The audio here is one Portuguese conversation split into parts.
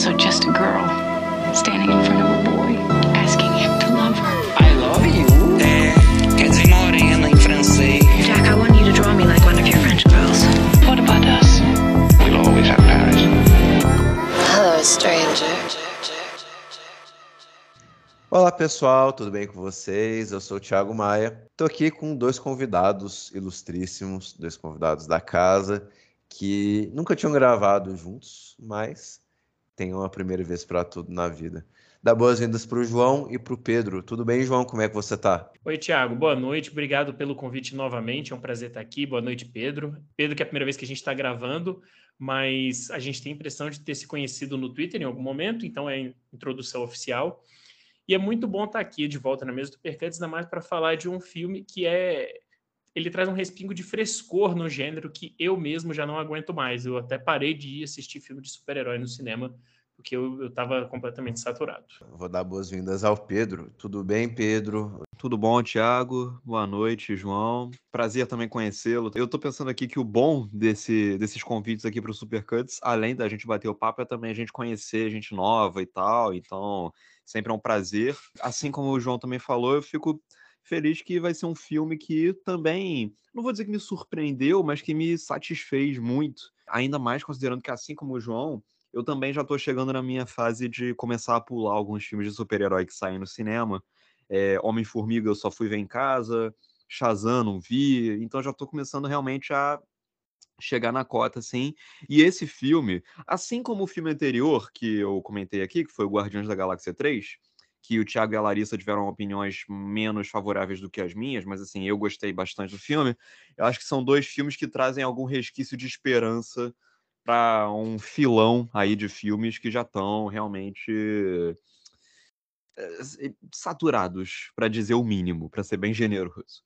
also just a girl standing in front of a boy, asking him to love her. I love you. É, quer dizer morena em francês. Jack, I want you to draw me like one of your French girls. What about us? We'll always have Paris. Hello, stranger. Olá pessoal, tudo bem com vocês? Eu sou o Thiago Maia. Estou aqui com dois convidados ilustríssimos, dois convidados da casa que nunca tinham gravado juntos, mas tem uma primeira vez para tudo na vida. Dá boas-vindas para o João e para o Pedro. Tudo bem, João? Como é que você está? Oi, Thiago. Boa noite. Obrigado pelo convite novamente. É um prazer estar aqui. Boa noite, Pedro. Pedro, que é a primeira vez que a gente está gravando, mas a gente tem a impressão de ter se conhecido no Twitter em algum momento, então é a introdução oficial. E é muito bom estar aqui de volta na mesa do Percantes, ainda mais para falar de um filme que é. Ele traz um respingo de frescor no gênero que eu mesmo já não aguento mais. Eu até parei de ir assistir filme de super-herói no cinema, porque eu estava completamente saturado. Vou dar boas-vindas ao Pedro. Tudo bem, Pedro? Tudo bom, Thiago? Boa noite, João. Prazer também conhecê-lo. Eu tô pensando aqui que o bom desse, desses convites aqui para o Supercuts, além da gente bater o papo, é também a gente conhecer gente nova e tal. Então, sempre é um prazer. Assim como o João também falou, eu fico feliz que vai ser um filme que também, não vou dizer que me surpreendeu, mas que me satisfez muito. Ainda mais considerando que, assim como o João, eu também já estou chegando na minha fase de começar a pular alguns filmes de super-herói que saem no cinema. É, Homem-Formiga eu só fui ver em casa, Shazam não vi, então já estou começando realmente a chegar na cota, assim. E esse filme, assim como o filme anterior que eu comentei aqui, que foi o Guardiões da Galáxia 3, que o Thiago e a Larissa tiveram opiniões menos favoráveis do que as minhas, mas assim, eu gostei bastante do filme. Eu acho que são dois filmes que trazem algum resquício de esperança para um filão aí de filmes que já estão realmente eh, saturados, para dizer o mínimo, para ser bem generoso.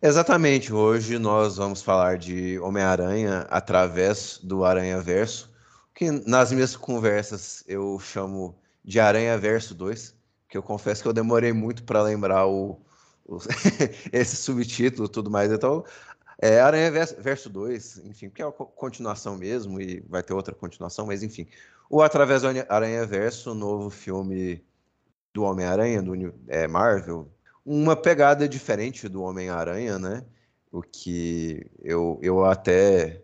Exatamente, hoje nós vamos falar de Homem-Aranha através do Aranha Verso, que nas minhas conversas eu chamo de Aranha Verso 2, que eu confesso que eu demorei muito para lembrar o, esse subtítulo tudo mais. Então, é Aranha Verso 2, enfim, porque é uma continuação mesmo e vai ter outra continuação, mas enfim. O Através do Aranha Verso, novo filme do Homem-Aranha, do é, Marvel, uma pegada diferente do Homem-Aranha, né? O que eu, eu até,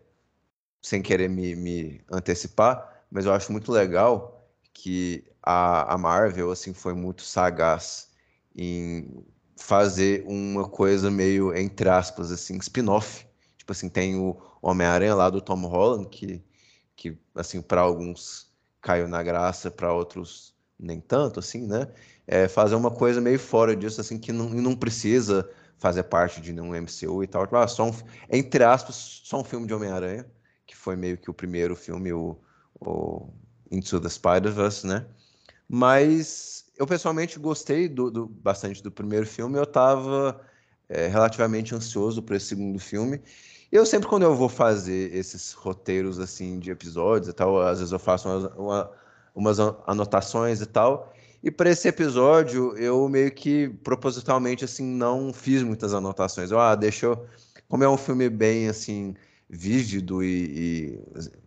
sem querer me, me antecipar, mas eu acho muito legal que a, a Marvel assim foi muito sagaz em fazer uma coisa meio entre aspas assim spin-off tipo assim tem o Homem-Aranha lá do Tom Holland que que assim para alguns caiu na graça para outros nem tanto assim né é, fazer uma coisa meio fora disso, assim, que não, não precisa fazer parte de nenhum MCU e tal. Tipo, ah, só um, entre aspas, só um filme de Homem-Aranha, que foi meio que o primeiro filme, o, o Into the Spider-Verse, né? Mas eu pessoalmente gostei do, do, bastante do primeiro filme, eu estava é, relativamente ansioso para esse segundo filme. Eu sempre, quando eu vou fazer esses roteiros assim de episódios e tal, às vezes eu faço umas, uma, umas anotações e tal, e para esse episódio, eu meio que propositalmente assim não fiz muitas anotações. Eu, ah, deixa eu. Como é um filme bem assim vívido e,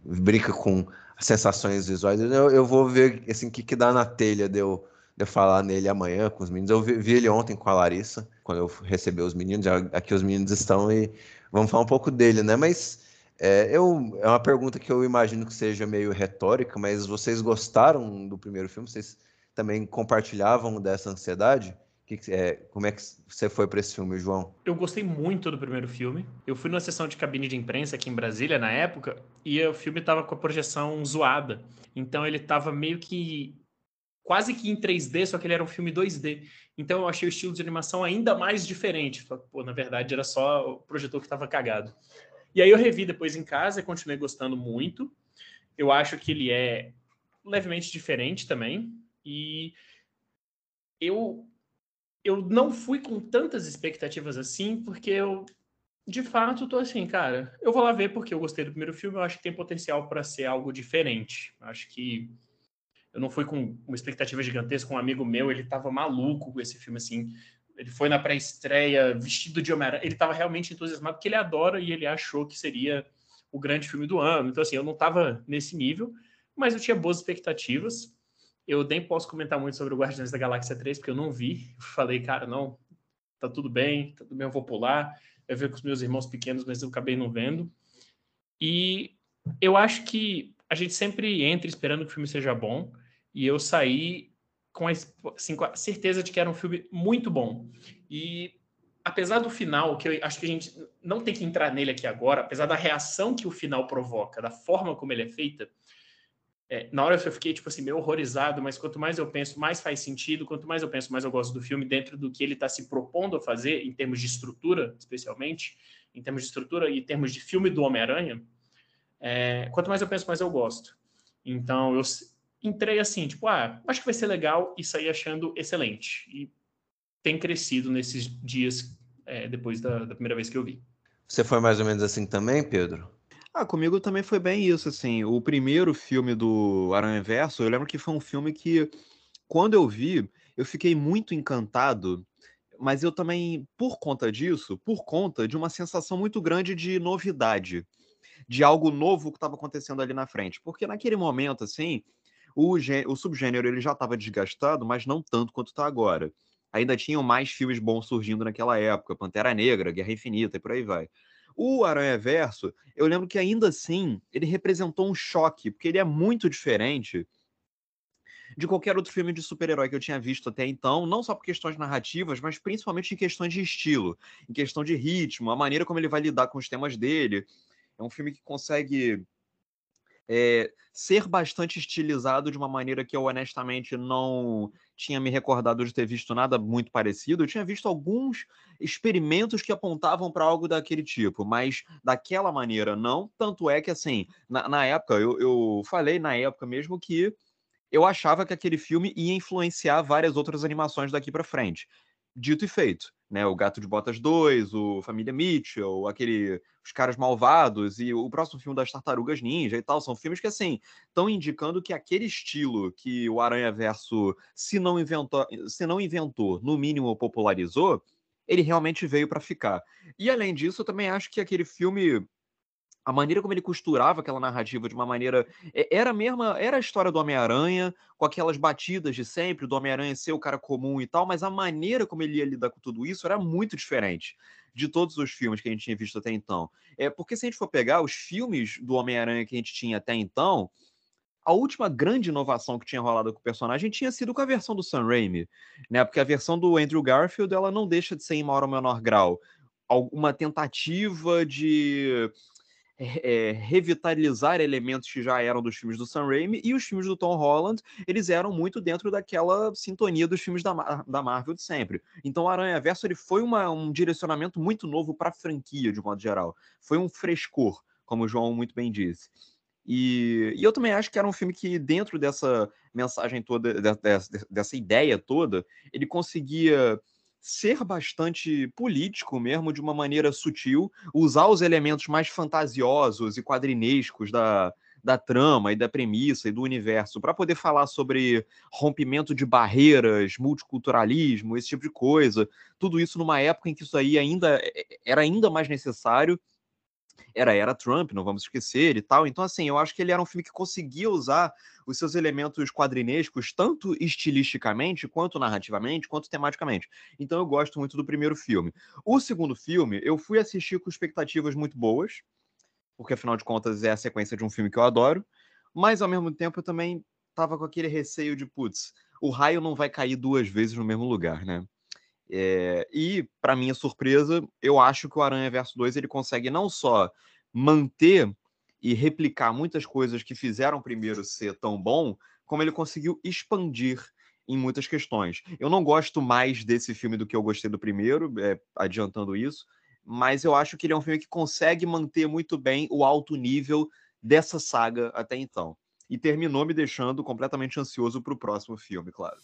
e brinca com sensações visuais, eu, eu vou ver assim o que, que dá na telha de eu, eu falar nele amanhã com os meninos. Eu vi, vi, ele ontem com a Larissa, quando eu recebi os meninos. Aqui os meninos estão e vamos falar um pouco dele, né? Mas é, eu, é uma pergunta que eu imagino que seja meio retórica, mas vocês gostaram do primeiro filme? Vocês também compartilhavam dessa ansiedade? Que, é, como é que você foi para esse filme, João? Eu gostei muito do primeiro filme. Eu fui numa sessão de cabine de imprensa aqui em Brasília na época e o filme estava com a projeção zoada. Então ele estava meio que quase que em 3D, só que ele era um filme 2D. Então eu achei o estilo de animação ainda mais diferente. Pô, na verdade era só o projetor que estava cagado. E aí eu revi depois em casa e continuei gostando muito. Eu acho que ele é levemente diferente também. E eu eu não fui com tantas expectativas assim, porque eu de fato tô assim, cara, eu vou lá ver porque eu gostei do primeiro filme, eu acho que tem potencial para ser algo diferente. Acho que eu não fui com uma expectativa gigantesca, um amigo meu, ele tava maluco com esse filme assim. Ele foi na pré-estreia vestido de Homem-Aranha, ele tava realmente entusiasmado porque ele adora e ele achou que seria o grande filme do ano. Então assim, eu não tava nesse nível, mas eu tinha boas expectativas. Eu nem posso comentar muito sobre o Guardiões da Galáxia 3, porque eu não vi. Eu falei, cara, não, tá tudo bem, tá tudo bem, eu vou pular. Eu vi com os meus irmãos pequenos, mas eu acabei não vendo. E eu acho que a gente sempre entra esperando que o filme seja bom, e eu saí com a, assim, com a certeza de que era um filme muito bom. E apesar do final, que eu acho que a gente não tem que entrar nele aqui agora, apesar da reação que o final provoca, da forma como ele é feita, é, na hora eu fiquei, tipo assim, meio horrorizado, mas quanto mais eu penso, mais faz sentido, quanto mais eu penso, mais eu gosto do filme, dentro do que ele está se propondo a fazer, em termos de estrutura, especialmente, em termos de estrutura e em termos de filme do Homem-Aranha, é, quanto mais eu penso, mais eu gosto. Então, eu entrei assim, tipo, ah, acho que vai ser legal e saí achando excelente. E tem crescido nesses dias é, depois da, da primeira vez que eu vi. Você foi mais ou menos assim também, Pedro? Ah, comigo também foi bem isso, assim. O primeiro filme do Aranha Verso, eu lembro que foi um filme que, quando eu vi, eu fiquei muito encantado, mas eu também, por conta disso, por conta de uma sensação muito grande de novidade, de algo novo que estava acontecendo ali na frente. Porque naquele momento, assim, o, o subgênero ele já estava desgastado, mas não tanto quanto está agora. Ainda tinham mais filmes bons surgindo naquela época, Pantera Negra, Guerra Infinita e por aí vai. O Aranha Verso, eu lembro que ainda assim ele representou um choque, porque ele é muito diferente de qualquer outro filme de super-herói que eu tinha visto até então, não só por questões narrativas, mas principalmente em questões de estilo, em questão de ritmo, a maneira como ele vai lidar com os temas dele. É um filme que consegue é, ser bastante estilizado de uma maneira que eu honestamente não tinha me recordado de ter visto nada muito parecido. Eu tinha visto alguns experimentos que apontavam para algo daquele tipo, mas daquela maneira não. Tanto é que, assim, na, na época, eu, eu falei na época mesmo que eu achava que aquele filme ia influenciar várias outras animações daqui para frente. Dito e feito né? O Gato de Botas 2, o Família Mitchell, aquele Os Caras Malvados e o próximo filme das Tartarugas Ninja e tal, são filmes que assim estão indicando que aquele estilo que o Aranha Verso se não inventou, se não inventou, no mínimo popularizou, ele realmente veio para ficar. E além disso, eu também acho que aquele filme a maneira como ele costurava aquela narrativa de uma maneira. Era a mesma. Era a história do Homem-Aranha, com aquelas batidas de sempre, do Homem-Aranha ser o cara comum e tal, mas a maneira como ele ia lidar com tudo isso era muito diferente de todos os filmes que a gente tinha visto até então. É porque se a gente for pegar os filmes do Homem-Aranha que a gente tinha até então, a última grande inovação que tinha rolado com o personagem tinha sido com a versão do Sam Raimi, né? Porque a versão do Andrew Garfield ela não deixa de ser em maior ou menor grau alguma tentativa de é, revitalizar elementos que já eram dos filmes do Sam Raimi e os filmes do Tom Holland, eles eram muito dentro daquela sintonia dos filmes da, da Marvel de sempre. Então o Aranha Verso ele foi uma, um direcionamento muito novo para a franquia, de modo geral. Foi um frescor, como o João muito bem disse. E, e, eu também acho que era um filme que, dentro dessa mensagem toda, dessa, dessa ideia toda, ele conseguia ser bastante político mesmo, de uma maneira sutil, usar os elementos mais fantasiosos e quadrinescos da, da trama e da premissa e do universo para poder falar sobre rompimento de barreiras, multiculturalismo, esse tipo de coisa. Tudo isso numa época em que isso aí ainda era ainda mais necessário era era Trump, não vamos esquecer e tal. Então, assim, eu acho que ele era um filme que conseguia usar os seus elementos quadrinescos, tanto estilisticamente, quanto narrativamente, quanto tematicamente. Então, eu gosto muito do primeiro filme. O segundo filme, eu fui assistir com expectativas muito boas, porque afinal de contas é a sequência de um filme que eu adoro, mas ao mesmo tempo eu também tava com aquele receio de, putz, o raio não vai cair duas vezes no mesmo lugar, né? É, e, para minha surpresa, eu acho que o Aranha Verso 2 ele consegue não só manter e replicar muitas coisas que fizeram o primeiro ser tão bom, como ele conseguiu expandir em muitas questões. Eu não gosto mais desse filme do que eu gostei do primeiro, é, adiantando isso, mas eu acho que ele é um filme que consegue manter muito bem o alto nível dessa saga até então. E terminou me deixando completamente ansioso para o próximo filme, claro.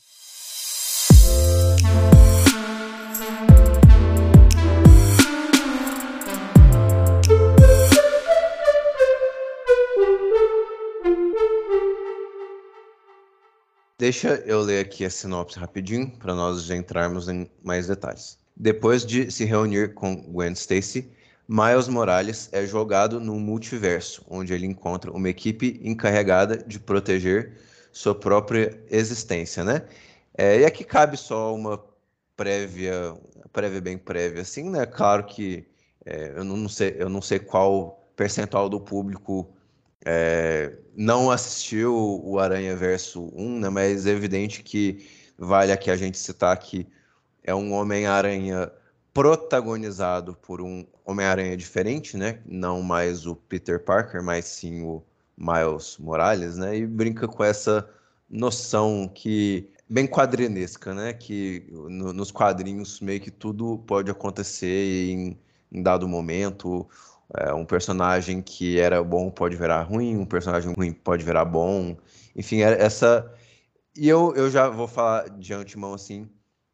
Deixa eu ler aqui a sinopse rapidinho para nós entrarmos em mais detalhes. Depois de se reunir com Gwen Stacy, Miles Morales é jogado num multiverso, onde ele encontra uma equipe encarregada de proteger sua própria existência, né? É, e aqui cabe só uma prévia, prévia bem prévia, assim, né? Claro que é, eu, não sei, eu não sei qual percentual do público é, não assistiu o Aranha Verso 1, né? Mas é evidente que vale aqui a gente citar que é um Homem-Aranha protagonizado por um Homem-Aranha diferente, né? Não mais o Peter Parker, mas sim o Miles Morales, né? E brinca com essa noção que bem quadrinesca, né? Que no, nos quadrinhos meio que tudo pode acontecer em, em dado momento. É, um personagem que era bom pode virar ruim, um personagem ruim pode virar bom. Enfim, é, essa. E eu, eu já vou falar de antemão assim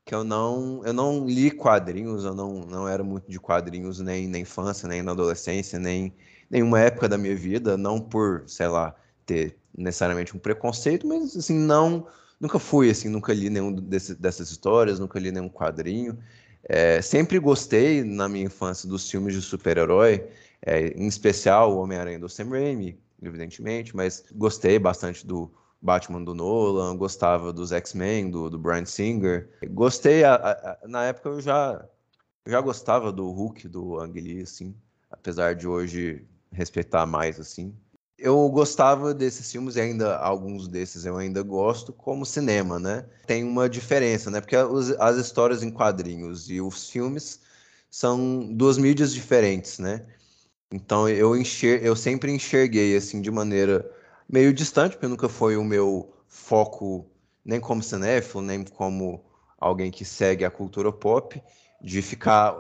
que eu não eu não li quadrinhos, eu não, não era muito de quadrinhos nem na infância, nem na adolescência, nem nenhuma época da minha vida, não por, sei lá, ter necessariamente um preconceito, mas assim, não, nunca fui assim, nunca li nenhum desse, dessas histórias, nunca li nenhum quadrinho. É, sempre gostei na minha infância dos filmes de super-herói, é, em especial o Homem-Aranha do Sam Raimi, evidentemente, mas gostei bastante do Batman do Nolan, gostava dos X-Men, do, do Brian Singer. Gostei, a, a, na época eu já, já gostava do Hulk, do Ang Lee, assim, apesar de hoje respeitar mais, assim. Eu gostava desses filmes e ainda alguns desses eu ainda gosto como cinema, né? Tem uma diferença, né? Porque os, as histórias em quadrinhos e os filmes são duas mídias diferentes, né? Então eu enxer eu sempre enxerguei assim de maneira meio distante, porque nunca foi o meu foco, nem como cinéfilo, nem como alguém que segue a cultura pop, de ficar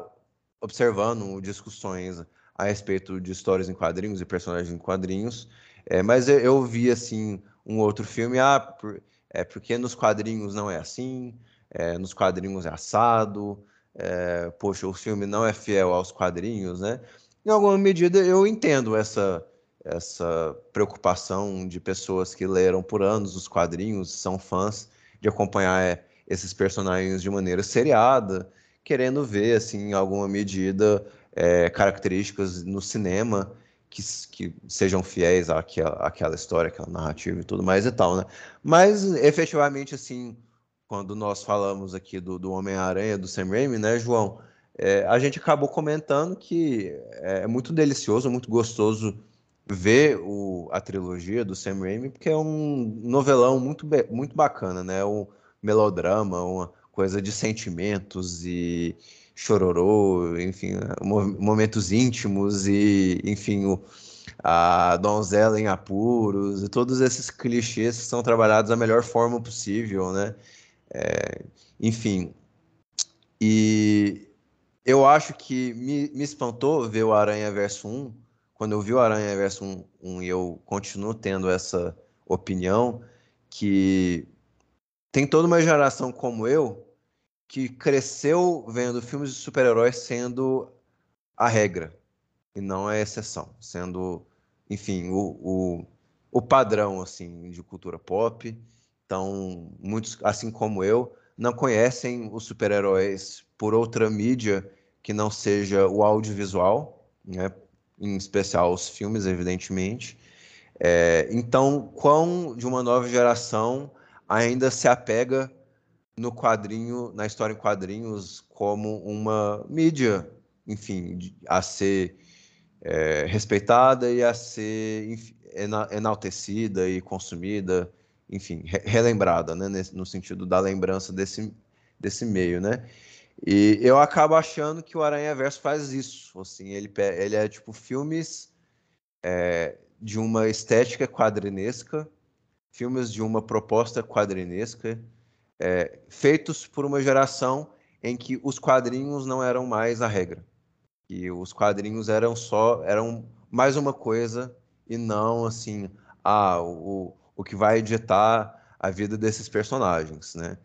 observando discussões a respeito de histórias em quadrinhos e personagens em quadrinhos. É, mas eu, eu, vi, assim, um outro filme, ah, por, é porque nos quadrinhos não é assim, é, nos quadrinhos é assado, é, poxa, o filme não é fiel aos quadrinhos, né? Em alguma medida eu entendo essa essa preocupação de pessoas que leram por anos os quadrinhos, são fãs de acompanhar é, esses personagens de maneira seriada, querendo ver, assim, em alguma medida, é, características no cinema que, que sejam fiéis àquela, àquela história, àquela narrativa e tudo mais e tal, né? Mas, efetivamente, assim, quando nós falamos aqui do, do Homem-Aranha, do Sam Raimi, né, João? É, a gente acabou comentando que é muito delicioso, muito gostoso ver o, a trilogia do Sam Raimi, porque é um novelão muito, muito bacana, né? Um melodrama, uma coisa de sentimentos e chororô, enfim, momentos íntimos e, enfim, o, a donzela em apuros e todos esses clichês são trabalhados da melhor forma possível, né? É, enfim, e eu acho que me, me espantou ver o Aranha Verso 1 quando eu vi o Aranha Verso 1, 1 e eu continuo tendo essa opinião, que tem toda uma geração como eu que cresceu vendo filmes de super-heróis sendo a regra e não a exceção, sendo, enfim, o, o, o padrão assim de cultura pop. Então, muitos, assim como eu, não conhecem os super-heróis por outra mídia que não seja o audiovisual, né? em especial os filmes, evidentemente. É, então, quão de uma nova geração ainda se apega no quadrinho, na história em quadrinhos, como uma mídia, enfim, a ser é, respeitada e a ser enaltecida e consumida, enfim, relembrada, né, no sentido da lembrança desse, desse meio, né? E eu acabo achando que o Aranha Verso faz isso. Assim, ele, ele é tipo filmes é, de uma estética quadrinesca, filmes de uma proposta quadrinesca, é, feitos por uma geração em que os quadrinhos não eram mais a regra. E os quadrinhos eram só eram mais uma coisa e não assim, ah, o, o que vai ditar a vida desses personagens, né?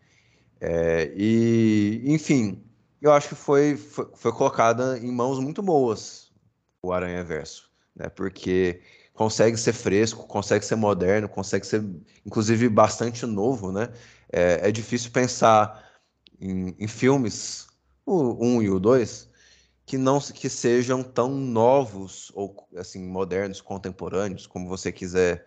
É, e, enfim, eu acho que foi, foi, foi, colocada em mãos muito boas o Aranha Verso, né? Porque consegue ser fresco, consegue ser moderno, consegue ser, inclusive, bastante novo, né? É, é difícil pensar em, em, filmes, o 1 um e o 2, que não que sejam tão novos ou assim modernos, contemporâneos, como você quiser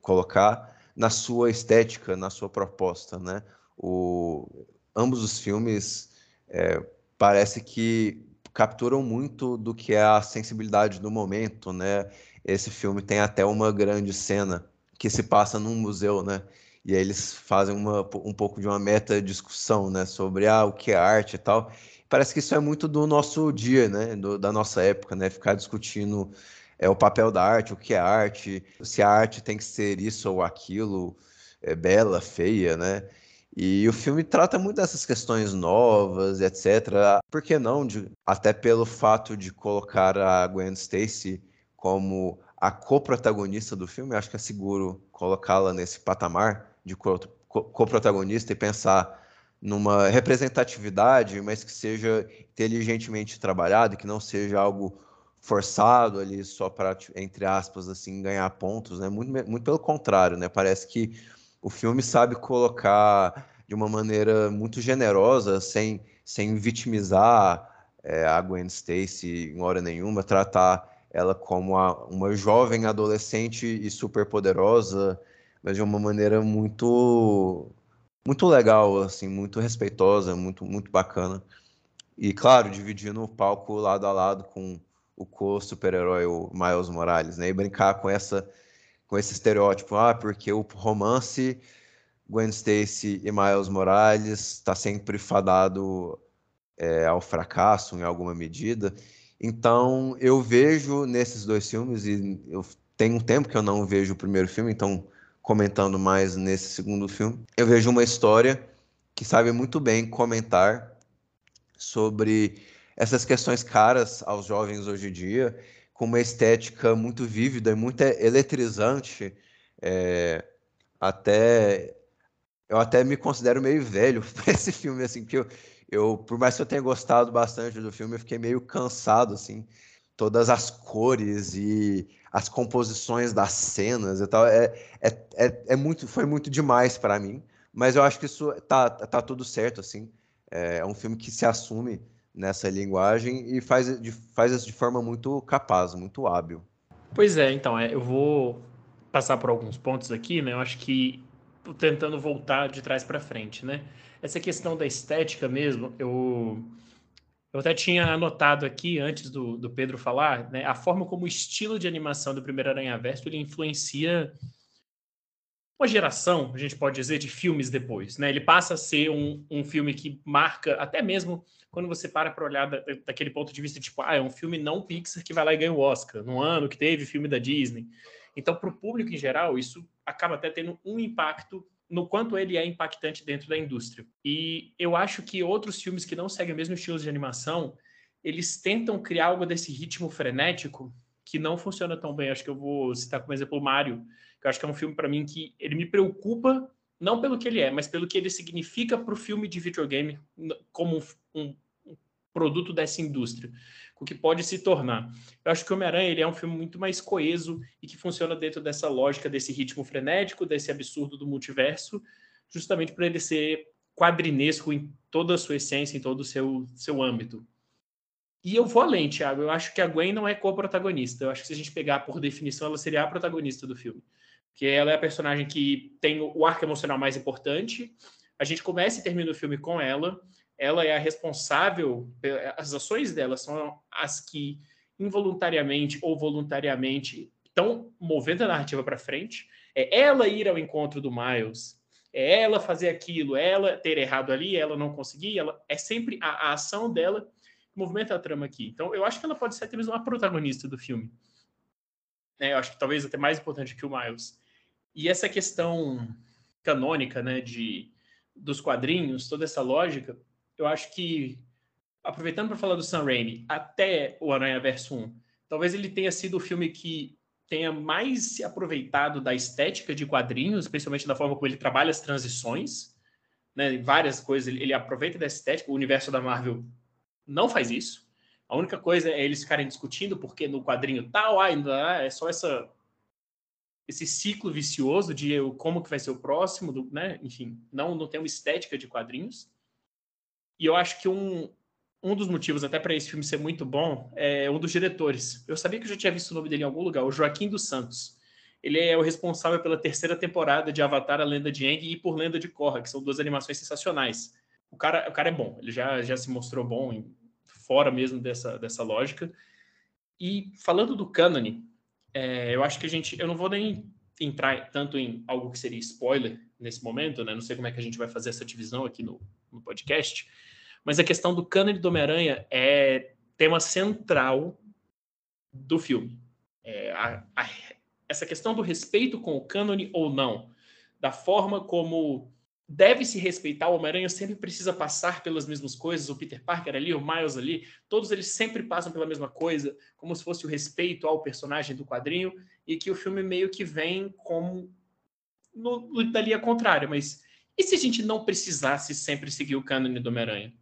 colocar, na sua estética, na sua proposta, né? O, ambos os filmes é, parece que capturam muito do que é a sensibilidade do momento, né? Esse filme tem até uma grande cena que se passa num museu, né? E aí eles fazem uma, um pouco de uma meta discussão, né? Sobre ah, o que é arte e tal. Parece que isso é muito do nosso dia, né? Do, da nossa época, né? Ficar discutindo é, o papel da arte, o que é arte, se a arte tem que ser isso ou aquilo, é bela, feia, né? E o filme trata muito dessas questões novas, etc. Por que não? De, até pelo fato de colocar a Gwen Stacy como a co-protagonista do filme, acho que é seguro colocá-la nesse patamar de co-protagonista e pensar numa representatividade, mas que seja inteligentemente trabalhado, que não seja algo forçado ali só para, entre aspas, assim, ganhar pontos, né? Muito, muito pelo contrário, né? Parece que o filme sabe colocar de uma maneira muito generosa, sem, sem vitimizar é, a Gwen Stacy em hora nenhuma, tratar ela como a, uma jovem adolescente e super poderosa, mas de uma maneira muito muito legal, assim, muito respeitosa, muito muito bacana. E claro, dividindo o palco lado a lado com o co-super-herói, o Miles Morales, né? E brincar com essa com esse estereótipo, ah, porque o romance Gwen Stacy e Miles Morales está sempre fadado é, ao fracasso em alguma medida. Então, eu vejo nesses dois filmes, e eu tenho um tempo que eu não vejo o primeiro filme, então, comentando mais nesse segundo filme, eu vejo uma história que sabe muito bem comentar sobre essas questões caras aos jovens hoje em dia, com uma estética muito vívida e muito eletrizante. É, até eu até me considero meio velho para esse filme, assim, porque eu, eu, por mais que eu tenha gostado bastante do filme, eu fiquei meio cansado, assim. Todas as cores e as composições das cenas e tal, é, é, é, é muito, foi muito demais para mim. Mas eu acho que isso tá, tá tudo certo, assim. É, é um filme que se assume nessa linguagem e faz, de, faz isso de forma muito capaz, muito hábil. Pois é, então, é, eu vou passar por alguns pontos aqui, né? Eu acho que tentando voltar de trás para frente, né? Essa questão da estética mesmo, eu, eu até tinha anotado aqui, antes do, do Pedro falar, né, a forma como o estilo de animação do primeiro Aranha-Verso ele influencia uma geração, a gente pode dizer, de filmes depois, né? Ele passa a ser um, um filme que marca, até mesmo quando você para para olhar da, daquele ponto de vista, tipo, ah, é um filme não Pixar que vai lá e ganha o Oscar, no ano que teve filme da Disney. Então, para o público em geral, isso acaba até tendo um impacto no quanto ele é impactante dentro da indústria. E eu acho que outros filmes que não seguem o mesmo estilo de animação, eles tentam criar algo desse ritmo frenético que não funciona tão bem. Acho que eu vou citar como exemplo o Mario, que eu acho que é um filme para mim que ele me preocupa não pelo que ele é, mas pelo que ele significa para o filme de videogame como um, um produto dessa indústria o que pode se tornar. Eu acho que o Homem-Aranha ele é um filme muito mais coeso e que funciona dentro dessa lógica, desse ritmo frenético, desse absurdo do multiverso, justamente para ele ser quadrinesco em toda a sua essência, em todo o seu, seu âmbito. E eu vou além, Thiago. Eu acho que a Gwen não é co-protagonista. Eu acho que se a gente pegar por definição, ela seria a protagonista do filme. Porque ela é a personagem que tem o arco emocional mais importante. A gente começa e termina o filme com ela ela é a responsável, as ações dela são as que involuntariamente ou voluntariamente estão movendo a narrativa para frente. É ela ir ao encontro do Miles, é ela fazer aquilo, é ela ter errado ali, ela não conseguir, ela é sempre a, a ação dela que movimenta a trama aqui. Então, eu acho que ela pode ser até mesmo uma protagonista do filme. É, eu acho que talvez até mais importante que o Miles. E essa questão canônica, né, de dos quadrinhos, toda essa lógica, eu acho que, aproveitando para falar do Sam Raimi, até o Aranha Verso 1, talvez ele tenha sido o filme que tenha mais se aproveitado da estética de quadrinhos, especialmente da forma como ele trabalha as transições, né? Várias coisas ele, ele aproveita dessa estética. O universo da Marvel não faz isso. A única coisa é eles ficarem discutindo porque no quadrinho tal, ainda é só essa esse ciclo vicioso de como que vai ser o próximo, do, né? Enfim, não não tem uma estética de quadrinhos. E eu acho que um, um dos motivos até para esse filme ser muito bom é um dos diretores. Eu sabia que eu já tinha visto o nome dele em algum lugar, o Joaquim dos Santos. Ele é o responsável pela terceira temporada de Avatar, a Lenda de Aang e por Lenda de Korra, que são duas animações sensacionais. O cara, o cara é bom, ele já, já se mostrou bom em, fora mesmo dessa, dessa lógica. E falando do cânone, é, eu acho que a gente, eu não vou nem entrar tanto em algo que seria spoiler nesse momento, né? Não sei como é que a gente vai fazer essa divisão aqui no, no podcast, mas a questão do cânone do Homem-Aranha é tema central do filme. É, a, a, essa questão do respeito com o cânone ou não, da forma como deve se respeitar, o Homem-Aranha sempre precisa passar pelas mesmas coisas, o Peter Parker ali, o Miles ali, todos eles sempre passam pela mesma coisa, como se fosse o respeito ao personagem do quadrinho, e que o filme meio que vem como no, no, da linha contrária, mas e se a gente não precisasse sempre seguir o cânone do Homem-Aranha?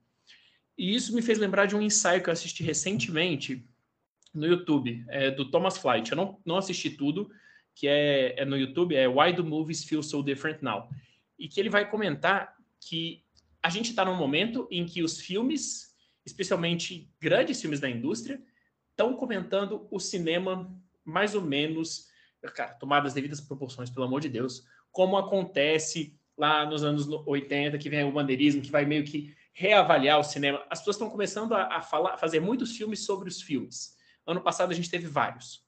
E isso me fez lembrar de um ensaio que eu assisti recentemente no YouTube, é, do Thomas Flight. Eu não, não assisti tudo, que é, é no YouTube, é Why Do Movies Feel So Different Now? e que ele vai comentar que a gente está num momento em que os filmes, especialmente grandes filmes da indústria, estão comentando o cinema mais ou menos, cara, tomadas devidas proporções, pelo amor de Deus, como acontece lá nos anos 80, que vem o bandeirismo, que vai meio que reavaliar o cinema. As pessoas estão começando a, a falar, fazer muitos filmes sobre os filmes. Ano passado a gente teve vários.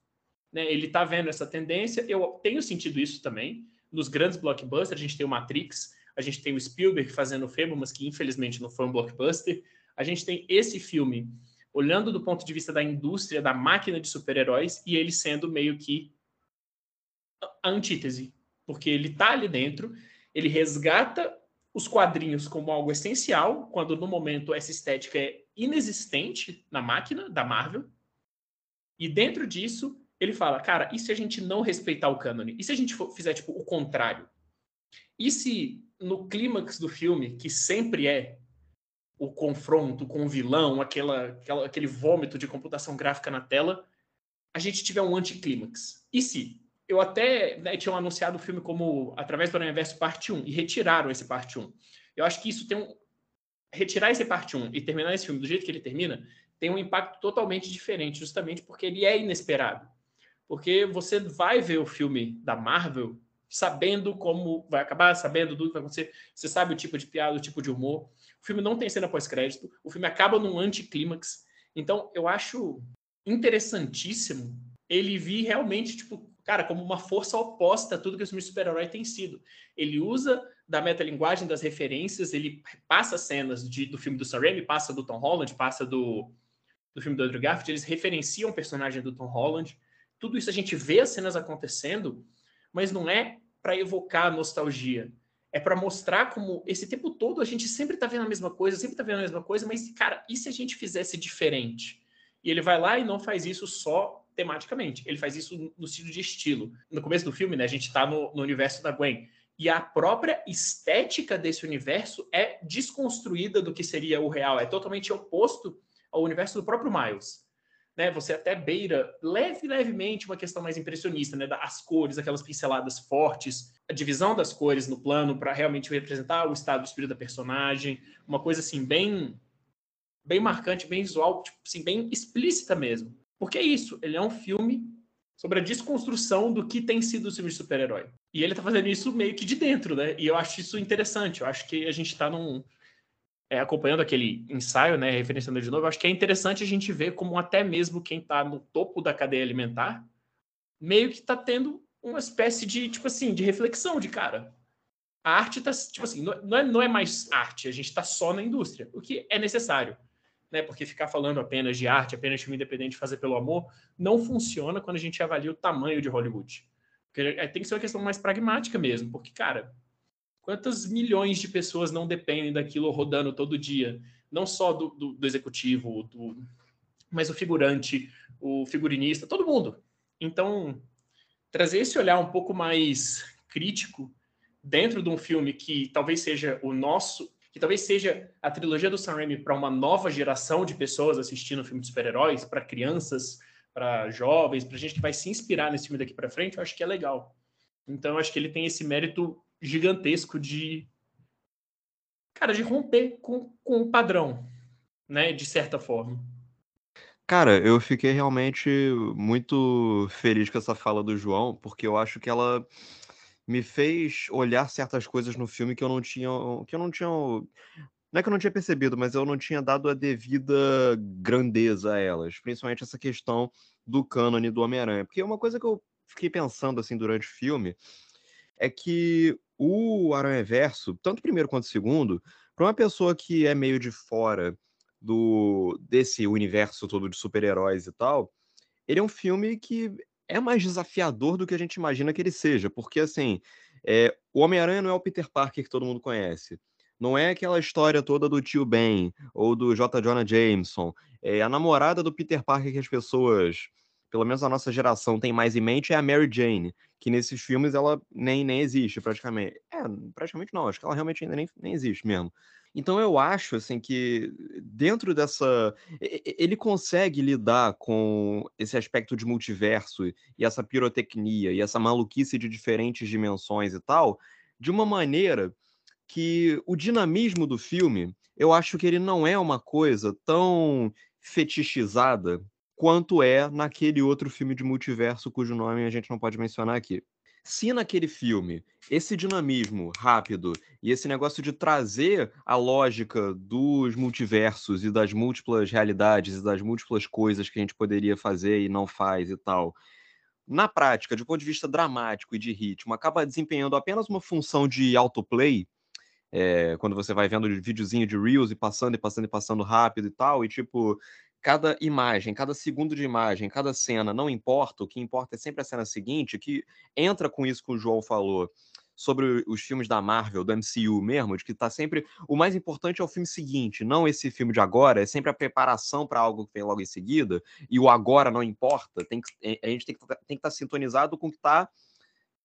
Né? Ele está vendo essa tendência, eu tenho sentido isso também nos grandes blockbusters, a gente tem o Matrix, a gente tem o Spielberg fazendo o Fablemas, que infelizmente não foi um blockbuster. A gente tem esse filme olhando do ponto de vista da indústria, da máquina de super-heróis, e ele sendo meio que a antítese, porque ele está ali dentro, ele resgata os quadrinhos como algo essencial, quando no momento essa estética é inexistente na máquina da Marvel, e dentro disso ele fala, cara, e se a gente não respeitar o cânone? E se a gente for, fizer, tipo, o contrário? E se no clímax do filme, que sempre é o confronto com o vilão, aquela, aquela, aquele vômito de computação gráfica na tela, a gente tiver um anticlímax? E se? Eu até né, tinha anunciado o filme como Através do Universo Parte 1, e retiraram esse Parte 1. Eu acho que isso tem um... Retirar esse Parte 1 e terminar esse filme do jeito que ele termina, tem um impacto totalmente diferente, justamente porque ele é inesperado porque você vai ver o filme da Marvel sabendo como vai acabar, sabendo tudo que vai acontecer. Você sabe o tipo de piada, o tipo de humor. O filme não tem cena pós-crédito, o filme acaba num anticlímax. Então, eu acho interessantíssimo ele vir realmente, tipo, cara, como uma força oposta a tudo que o filme super-herói tem sido. Ele usa da metalinguagem, das referências, ele passa cenas de, do filme do Sam Raimi, passa do Tom Holland, passa do, do filme do Andrew Garfield, eles referenciam o personagem do Tom Holland, tudo isso a gente vê as cenas acontecendo, mas não é para evocar nostalgia. É para mostrar como esse tempo todo a gente sempre está vendo a mesma coisa, sempre está vendo a mesma coisa, mas, cara, e se a gente fizesse diferente? E ele vai lá e não faz isso só tematicamente, ele faz isso no sentido de estilo. No começo do filme, né, a gente está no, no universo da Gwen. E a própria estética desse universo é desconstruída do que seria o real, é totalmente oposto ao universo do próprio Miles né, você até beira leve, levemente uma questão mais impressionista, né, das cores, aquelas pinceladas fortes, a divisão das cores no plano para realmente representar o estado do espírito da personagem, uma coisa assim bem bem marcante, bem visual, tipo, assim, bem explícita mesmo. Porque é isso, ele é um filme sobre a desconstrução do que tem sido o filme de super-herói. E ele tá fazendo isso meio que de dentro, né? E eu acho isso interessante. Eu acho que a gente tá num, é, acompanhando aquele ensaio, né, referenciando de novo, acho que é interessante a gente ver como até mesmo quem está no topo da cadeia alimentar meio que está tendo uma espécie de, tipo assim, de reflexão de cara. A arte está, tipo assim, não é, não é mais arte, a gente está só na indústria, o que é necessário. Né, porque ficar falando apenas de arte, apenas de filme independente, fazer pelo amor, não funciona quando a gente avalia o tamanho de Hollywood. Porque tem que ser uma questão mais pragmática mesmo, porque, cara, Quantas milhões de pessoas não dependem daquilo rodando todo dia? Não só do, do, do executivo, do, mas o figurante, o figurinista, todo mundo. Então, trazer esse olhar um pouco mais crítico dentro de um filme que talvez seja o nosso, que talvez seja a trilogia do Sam Raimi para uma nova geração de pessoas assistindo filme de super-heróis, para crianças, para jovens, para gente que vai se inspirar nesse filme daqui para frente, eu acho que é legal. Então, eu acho que ele tem esse mérito gigantesco de cara de romper com, com o padrão né? De certa forma. Cara, eu fiquei realmente muito feliz com essa fala do João, porque eu acho que ela me fez olhar certas coisas no filme que eu não tinha, que eu não tinha, não é que eu não tinha percebido, mas eu não tinha dado a devida grandeza a elas, principalmente essa questão do cânone do Homem-Aranha, porque uma coisa que eu fiquei pensando assim durante o filme é que o Aranha Verso, tanto primeiro quanto segundo, para uma pessoa que é meio de fora do desse universo todo de super-heróis e tal, ele é um filme que é mais desafiador do que a gente imagina que ele seja, porque assim, é, o Homem-Aranha não é o Peter Parker que todo mundo conhece. Não é aquela história toda do tio Ben ou do J. Jonah Jameson. É a namorada do Peter Parker que as pessoas, pelo menos a nossa geração, tem mais em mente é a Mary Jane, que nesses filmes ela nem, nem existe praticamente. É, praticamente não, acho que ela realmente ainda nem, nem existe mesmo. Então eu acho assim que dentro dessa ele consegue lidar com esse aspecto de multiverso e essa pirotecnia e essa maluquice de diferentes dimensões e tal, de uma maneira que o dinamismo do filme, eu acho que ele não é uma coisa tão fetichizada quanto é naquele outro filme de multiverso cujo nome a gente não pode mencionar aqui. Se naquele filme esse dinamismo rápido e esse negócio de trazer a lógica dos multiversos e das múltiplas realidades e das múltiplas coisas que a gente poderia fazer e não faz e tal, na prática, de ponto de vista dramático e de ritmo, acaba desempenhando apenas uma função de autoplay, é, quando você vai vendo videozinho de Reels e passando e passando e passando rápido e tal, e tipo, cada imagem, cada segundo de imagem, cada cena, não importa, o que importa é sempre a cena seguinte, que entra com isso que o João falou sobre os filmes da Marvel, do MCU mesmo, de que tá sempre. O mais importante é o filme seguinte, não esse filme de agora, é sempre a preparação para algo que vem logo em seguida, e o agora não importa, tem que, eh, a gente tem que tá, estar tá sintonizado com o que está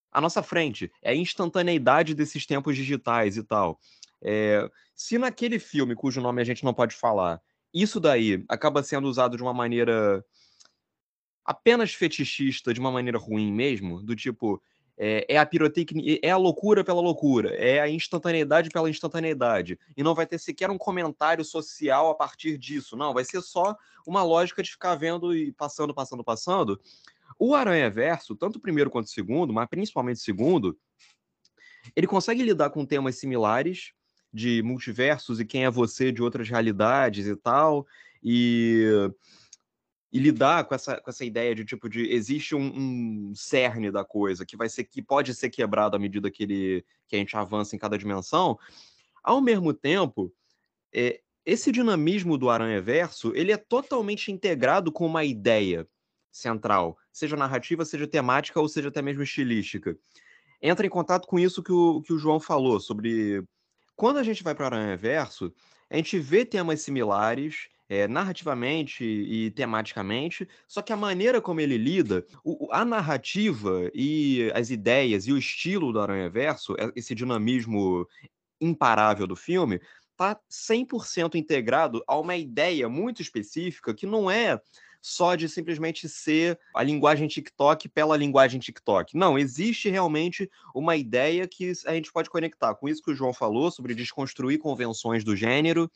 à nossa frente. É a instantaneidade desses tempos digitais e tal. É, se naquele filme, cujo nome a gente não pode falar, isso daí acaba sendo usado de uma maneira apenas fetichista, de uma maneira ruim mesmo, do tipo, é, é, a pirotecnia, é a loucura pela loucura, é a instantaneidade pela instantaneidade. E não vai ter sequer um comentário social a partir disso. Não, vai ser só uma lógica de ficar vendo e passando, passando, passando. O Aranha Verso, tanto o primeiro quanto o segundo, mas principalmente o segundo, ele consegue lidar com temas similares, de multiversos e quem é você de outras realidades e tal, e, e lidar com essa, com essa ideia de tipo de existe um, um, cerne da coisa que vai ser que pode ser quebrado à medida que ele que a gente avança em cada dimensão. Ao mesmo tempo, é, esse dinamismo do Aranha Verso ele é totalmente integrado com uma ideia central, seja narrativa, seja temática ou seja até mesmo estilística. Entra em contato com isso que o, que o João falou sobre quando a gente vai para o Aranha Verso, a gente vê temas similares, é, narrativamente e tematicamente, só que a maneira como ele lida, o, a narrativa e as ideias e o estilo do Aranha Verso, é, esse dinamismo imparável do filme, tá 100% integrado a uma ideia muito específica que não é só de simplesmente ser a linguagem TikTok pela linguagem TikTok. Não, existe realmente uma ideia que a gente pode conectar com isso que o João falou sobre desconstruir convenções do gênero,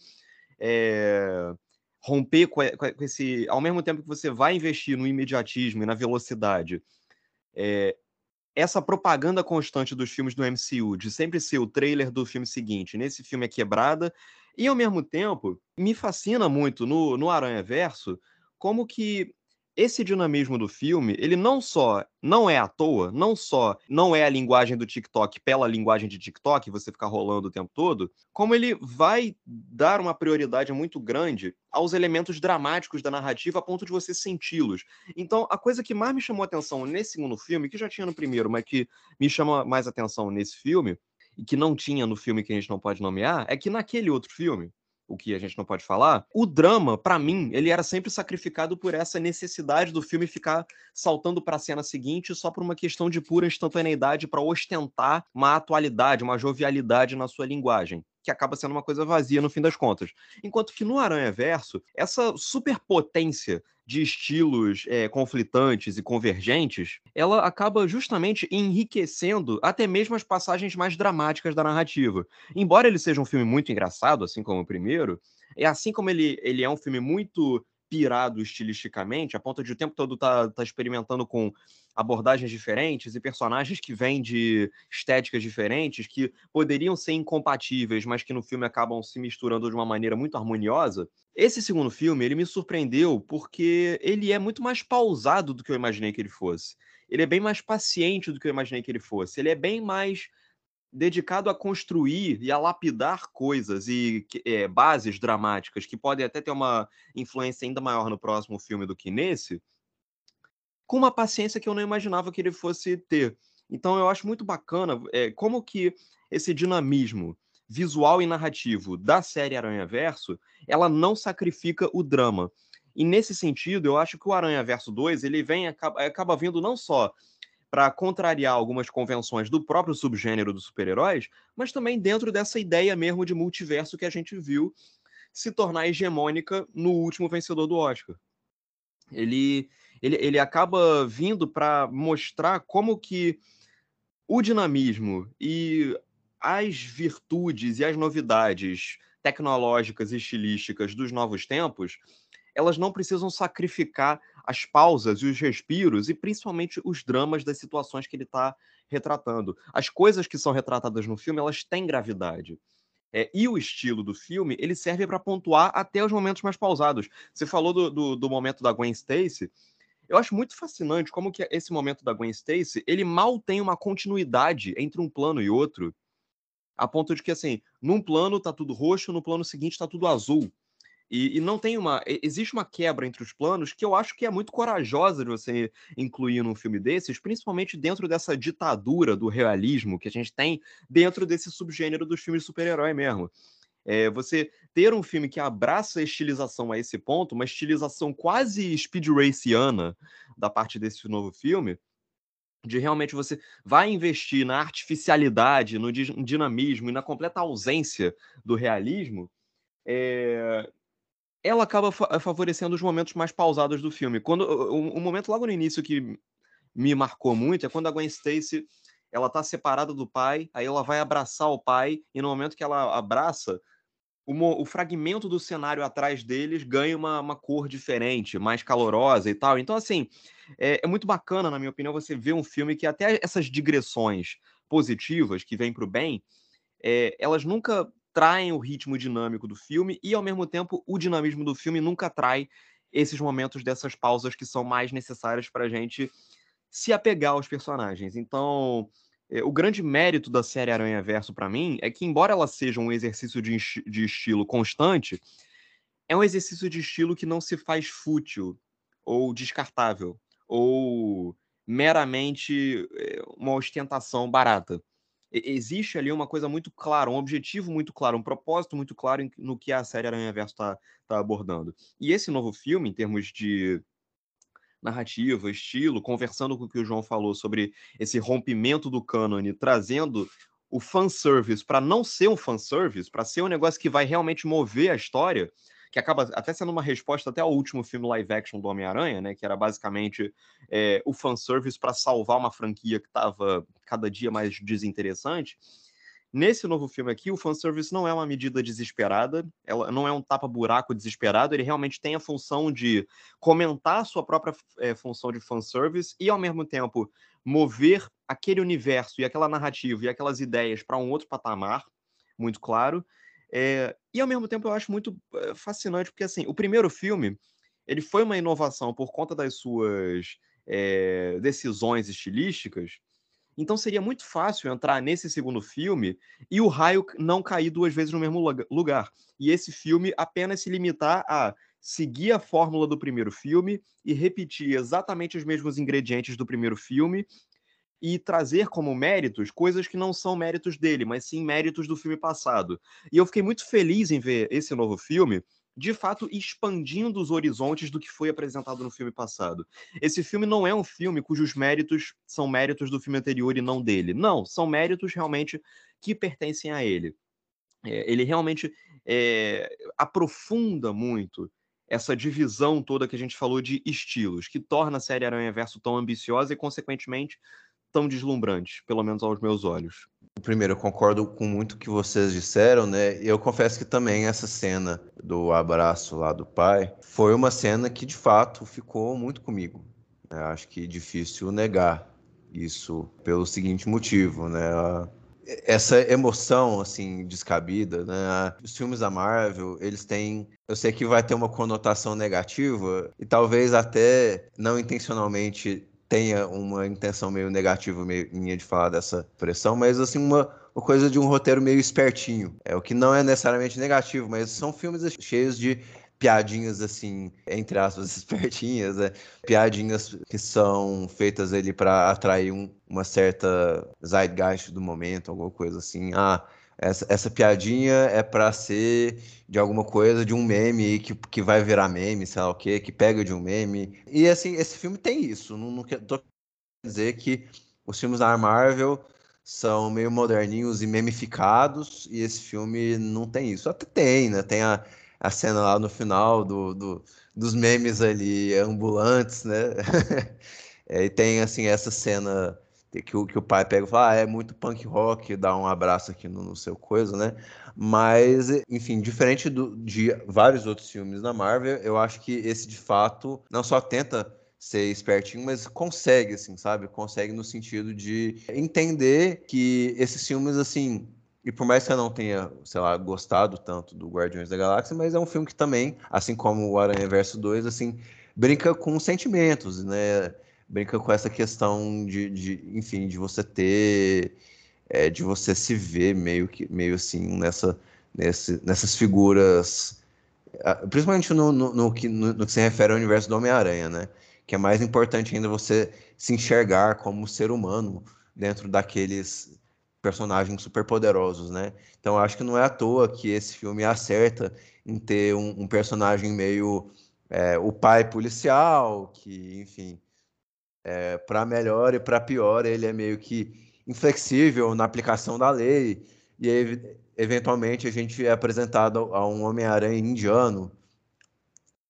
é, romper com, com, esse. Ao mesmo tempo que você vai investir no imediatismo e na velocidade, é, essa propaganda constante dos filmes do MCU, de sempre ser o trailer do filme seguinte, nesse filme é quebrada, e ao mesmo tempo, me fascina muito no, no Aranha Verso como que esse dinamismo do filme, ele não só não é à toa, não só não é a linguagem do TikTok pela linguagem de TikTok, você ficar rolando o tempo todo, como ele vai dar uma prioridade muito grande aos elementos dramáticos da narrativa a ponto de você senti-los. Então, a coisa que mais me chamou atenção nesse segundo filme, que já tinha no primeiro, mas que me chama mais atenção nesse filme, e que não tinha no filme que a gente não pode nomear, é que naquele outro filme, o que a gente não pode falar, o drama, para mim, ele era sempre sacrificado por essa necessidade do filme ficar saltando para a cena seguinte só por uma questão de pura instantaneidade para ostentar uma atualidade, uma jovialidade na sua linguagem que acaba sendo uma coisa vazia no fim das contas. Enquanto que no Aranha Verso, essa superpotência de estilos é, conflitantes e convergentes, ela acaba justamente enriquecendo até mesmo as passagens mais dramáticas da narrativa. Embora ele seja um filme muito engraçado, assim como o primeiro, é assim como ele, ele é um filme muito pirado estilisticamente, a ponto de o tempo todo tá, tá experimentando com abordagens diferentes e personagens que vêm de estéticas diferentes, que poderiam ser incompatíveis, mas que no filme acabam se misturando de uma maneira muito harmoniosa. Esse segundo filme, ele me surpreendeu porque ele é muito mais pausado do que eu imaginei que ele fosse. Ele é bem mais paciente do que eu imaginei que ele fosse. Ele é bem mais dedicado a construir e a lapidar coisas e é, bases dramáticas que podem até ter uma influência ainda maior no próximo filme do que nesse, com uma paciência que eu não imaginava que ele fosse ter. Então eu acho muito bacana é, como que esse dinamismo visual e narrativo da série Aranha Verso, ela não sacrifica o drama. E nesse sentido, eu acho que o Aranha Verso 2, ele vem acaba, acaba vindo não só para contrariar algumas convenções do próprio subgênero dos super-heróis, mas também dentro dessa ideia mesmo de multiverso que a gente viu se tornar hegemônica no último vencedor do Oscar. Ele, ele, ele acaba vindo para mostrar como que o dinamismo e as virtudes e as novidades tecnológicas e estilísticas dos novos tempos, elas não precisam sacrificar as pausas e os respiros e principalmente os dramas das situações que ele está retratando. As coisas que são retratadas no filme, elas têm gravidade. É, e o estilo do filme, ele serve para pontuar até os momentos mais pausados. Você falou do, do, do, momento da Gwen Stacy. Eu acho muito fascinante como que esse momento da Gwen Stacy, ele mal tem uma continuidade entre um plano e outro, a ponto de que, assim, num plano tá tudo roxo, no plano seguinte tá tudo azul. E, e, não tem uma. Existe uma quebra entre os planos que eu acho que é muito corajosa de você incluir num filme desses, principalmente dentro dessa ditadura do realismo que a gente tem dentro desse subgênero dos filmes de super-herói mesmo. É, você ter um filme que abraça a estilização a esse ponto, uma estilização quase speed raceana da parte desse novo filme, de realmente você vai investir na artificialidade, no dinamismo e na completa ausência do realismo, é, ela acaba fa favorecendo os momentos mais pausados do filme. Quando o, o, momento logo no início que me marcou muito é quando a Gwen Stacy ela tá separada do pai, aí ela vai abraçar o pai e no momento que ela abraça, o, o fragmento do cenário atrás deles ganha uma, uma, cor diferente, mais calorosa e tal. Então assim, é, é muito bacana, na minha opinião, você ver um filme que até essas digressões positivas que vêm para o bem, é, elas nunca traem o ritmo dinâmico do filme e, ao mesmo tempo, o dinamismo do filme nunca trai esses momentos dessas pausas que são mais necessárias para a gente se apegar aos personagens. Então, é, o grande mérito da série Aranha Verso para mim é que, embora ela seja um exercício de, de estilo constante, é um exercício de estilo que não se faz fútil ou descartável ou meramente é, uma ostentação barata existe ali uma coisa muito clara, um objetivo muito claro, um propósito muito claro no que a série Aranha Verso está tá abordando. E esse novo filme, em termos de narrativa, estilo, conversando com o que o João falou sobre esse rompimento do cânone, trazendo o fanservice para não ser um fanservice, para ser um negócio que vai realmente mover a história, que acaba até sendo uma resposta até ao último filme live action do Homem-Aranha, né? Que era basicamente é, o fanservice para salvar uma franquia que estava cada dia mais desinteressante. Nesse novo filme aqui, o fanservice não é uma medida desesperada, ela não é um tapa-buraco desesperado, ele realmente tem a função de comentar a sua própria é, função de fanservice e, ao mesmo tempo, mover aquele universo e aquela narrativa e aquelas ideias para um outro patamar, muito claro. É, e ao mesmo tempo eu acho muito eh, fascinante, porque assim, o primeiro filme ele foi uma inovação por conta das suas é, decisões estilísticas. Então seria muito fácil entrar nesse segundo filme e o raio não cair duas vezes no mesmo lugar. E esse filme apenas se limitar a seguir a fórmula do primeiro filme e repetir exatamente os mesmos ingredientes do primeiro filme e trazer como méritos coisas que não são méritos dele, mas sim méritos do filme passado. E eu fiquei muito feliz em ver esse novo filme, de fato expandindo os horizontes do que foi apresentado no filme passado. Esse filme não é um filme cujos méritos são méritos do filme anterior e não dele. Não, são méritos realmente que pertencem a ele. É, ele realmente é, aprofunda muito essa divisão toda que a gente falou de estilos, que torna a série Aranha Verso tão ambiciosa e, consequentemente, tão deslumbrantes, pelo menos aos meus olhos. primeiro, eu concordo com muito que vocês disseram, né? Eu confesso que também essa cena do abraço lá do pai foi uma cena que de fato ficou muito comigo. Né? Acho que é difícil negar isso pelo seguinte motivo, né? essa emoção assim descabida, né? Os filmes da Marvel, eles têm, eu sei que vai ter uma conotação negativa e talvez até não intencionalmente tenha uma intenção meio negativa minha de falar dessa pressão, mas assim uma, uma coisa de um roteiro meio espertinho. É o que não é necessariamente negativo, mas são filmes cheios de piadinhas assim, entre aspas, espertinhas, né? piadinhas que são feitas ali para atrair um, uma certa zeitgeist do momento, alguma coisa assim. Ah, essa, essa piadinha é para ser de alguma coisa, de um meme que, que vai virar meme, sei lá o quê, que pega de um meme. E assim, esse filme tem isso. Não, não tô dizer que os filmes da Marvel são meio moderninhos e memificados, e esse filme não tem isso. Até tem, né? Tem a, a cena lá no final do, do dos memes ali ambulantes, né? é, e tem assim essa cena que o, que o pai pega e fala, ah, é muito punk rock, dá um abraço aqui no, no seu coisa, né? Mas, enfim, diferente do, de vários outros filmes da Marvel, eu acho que esse de fato não só tenta ser espertinho, mas consegue, assim, sabe? Consegue no sentido de entender que esses filmes, assim, e por mais que eu não tenha, sei lá, gostado tanto do Guardiões da Galáxia, mas é um filme que também, assim como o Aranha Verso 2, assim, brinca com sentimentos, né? Brinca com essa questão de, de enfim, de você ter, é, de você se ver meio que, meio assim, nessa, nesse, nessas figuras, ah, principalmente no, no, no, que, no, no que se refere ao universo do Homem-Aranha, né? Que é mais importante ainda você se enxergar como ser humano dentro daqueles personagens super poderosos, né? Então acho que não é à toa que esse filme acerta em ter um, um personagem meio é, o pai policial, que enfim, é, para melhor e para pior ele é meio que inflexível na aplicação da lei e aí, eventualmente a gente é apresentado a um Homem-Aranha indiano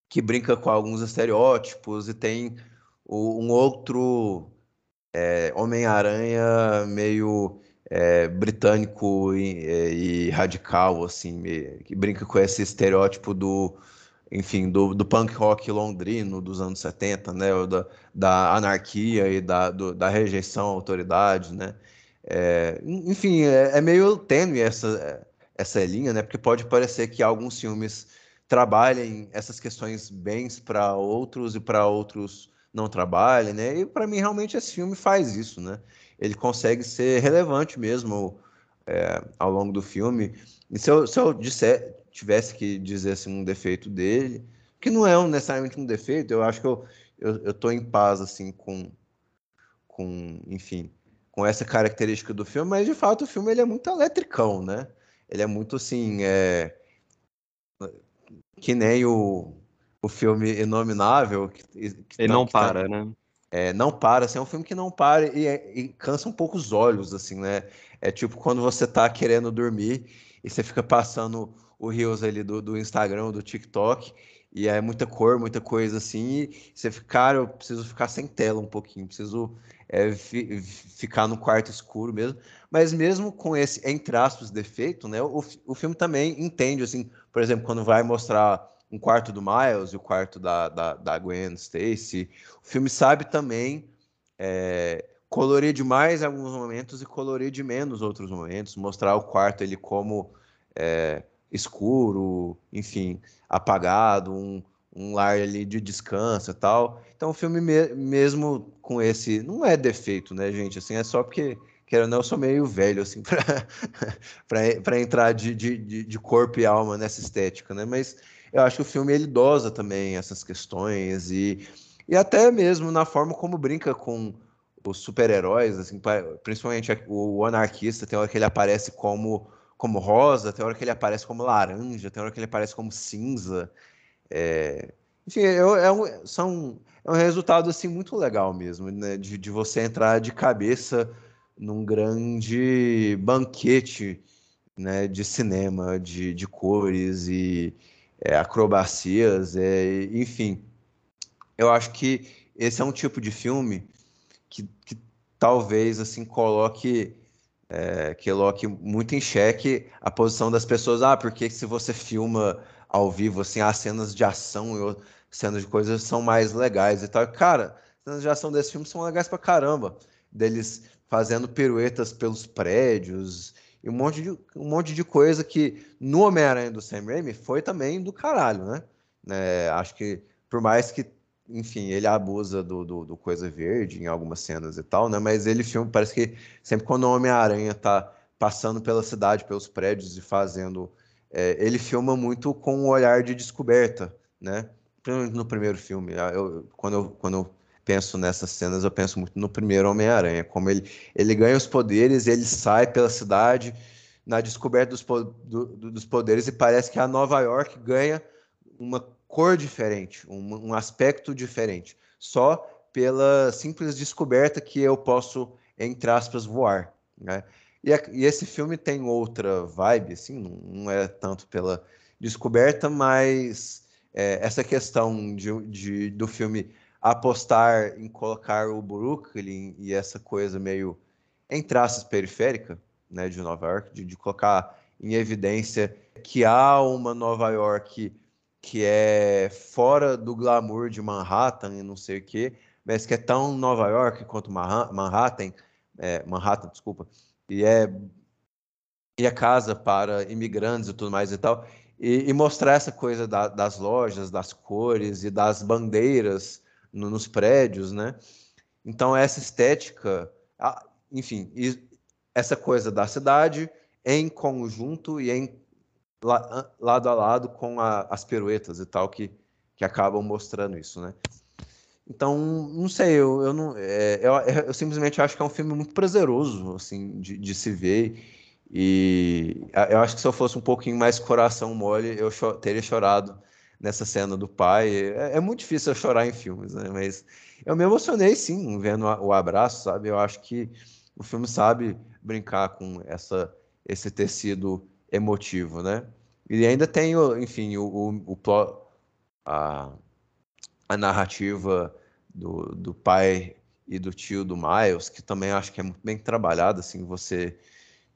que brinca com alguns estereótipos e tem um outro é, Homem-Aranha meio é, britânico e, e, radical, assim, que brinca com esse estereótipo do, enfim, do, do punk rock londrino dos anos 70, né, da, da anarquia e da, do, da rejeição à autoridade, né, é, enfim, é, é, meio tênue essa, essa linha, né, porque pode parecer que alguns filmes trabalhem essas questões bens para outros e para outros não trabalhem, né, e para mim realmente esse filme faz isso, né, ele consegue ser relevante mesmo é, ao longo do filme. E se eu, se eu disser, tivesse que dizer assim, um defeito dele, que não é um, necessariamente um defeito, eu acho que eu, eu, eu tô em paz assim com, com, enfim, com essa característica do filme, mas de fato o filme ele é muito eletricão, né? Ele é muito assim, é, que nem o, o filme Inominável. Que, que ele não, não tá para, tá, né? É, não para, assim, é um filme que não para e, e, cansa um pouco os olhos, assim, né? É tipo quando você tá querendo dormir e você fica passando o Reels ali do, do Instagram, do TikTok, e é muita cor, muita coisa assim, e você fica, cara, eu preciso ficar sem tela um pouquinho, preciso é, fi, ficar no quarto escuro mesmo. Mas mesmo com esse, entre aspas, defeito, né? O, o filme também entende, assim, por exemplo, quando vai mostrar um quarto do Miles e o quarto da, da, da Gwen Stacy. O filme sabe também é, colorir demais em alguns momentos e colorir de menos outros momentos, mostrar o quarto ele como é, escuro, enfim, apagado, um, um lar ali de descanso e tal. Então o filme me, mesmo com esse não é defeito, né, gente? Assim, é só porque quero não, eu sou meio velho assim para entrar de, de, de corpo e alma nessa estética, né? Mas eu acho que o filme ele dosa também essas questões e, e até mesmo na forma como brinca com os super-heróis, assim, principalmente o anarquista, tem hora que ele aparece como, como rosa, tem hora que ele aparece como laranja, tem hora que ele aparece como cinza. É... Enfim, é, é, um, são, é um resultado assim, muito legal mesmo, né? de, de você entrar de cabeça num grande banquete né, de cinema, de, de cores e, é, acrobacias, é, enfim. Eu acho que esse é um tipo de filme que, que talvez assim coloque é, que coloque muito em xeque a posição das pessoas. Ah, porque se você filma ao vivo, assim, as cenas de ação e cenas de coisas são mais legais e tal. Cara, as cenas de ação desse filme são legais pra caramba. Deles fazendo piruetas pelos prédios e um monte de, um monte de coisa que no Homem-Aranha do Sam Raimi foi também do caralho, né? É, acho que por mais que, enfim, ele abusa do, do, do, Coisa Verde em algumas cenas e tal, né? Mas ele filma, parece que sempre quando o Homem-Aranha tá passando pela cidade, pelos prédios e fazendo. É, ele filma muito com um olhar de descoberta, né? Principalmente no primeiro filme. Eu, quando, eu, quando eu penso nessas cenas, eu penso muito no primeiro Homem-Aranha, como ele, ele ganha os poderes, ele sai pela cidade na descoberta dos, do, dos poderes e parece que a Nova York ganha uma cor diferente, um, um aspecto diferente, só pela simples descoberta que eu posso, entre aspas, voar. Né? E, e, esse filme tem outra vibe, assim, não, não é tanto pela descoberta, mas é, essa questão de, de, do filme apostar em colocar o Brooklyn e essa coisa meio em traços periférica, né, de Nova York, de, de colocar em evidência que há uma Nova York que é fora do glamour de Manhattan e não sei o quê, mas que é tão Nova York quanto Manhattan, é, Manhattan, desculpa, e é e é casa para imigrantes e tudo mais e tal, e, e mostrar essa coisa da, das lojas, das cores e das bandeiras no, nos prédios, né? Então, essa estética, enfim, essa coisa da cidade em conjunto e em lado a lado com a, as piruetas e tal que, que acabam mostrando isso, né? Então, não sei, eu, eu não. É, eu, eu, simplesmente acho que é um filme muito prazeroso, assim, de, de, se ver. E eu acho que se eu fosse um pouquinho mais coração mole, eu cho teria chorado nessa cena do pai. É, é, muito difícil eu chorar em filmes, né? Mas eu me emocionei sim vendo o abraço, sabe? Eu acho que o filme sabe brincar com essa, esse tecido emotivo, né? E ainda tem, enfim, o, o, o a, a narrativa do, do pai e do tio do Miles, que também acho que é muito bem trabalhado, assim, você,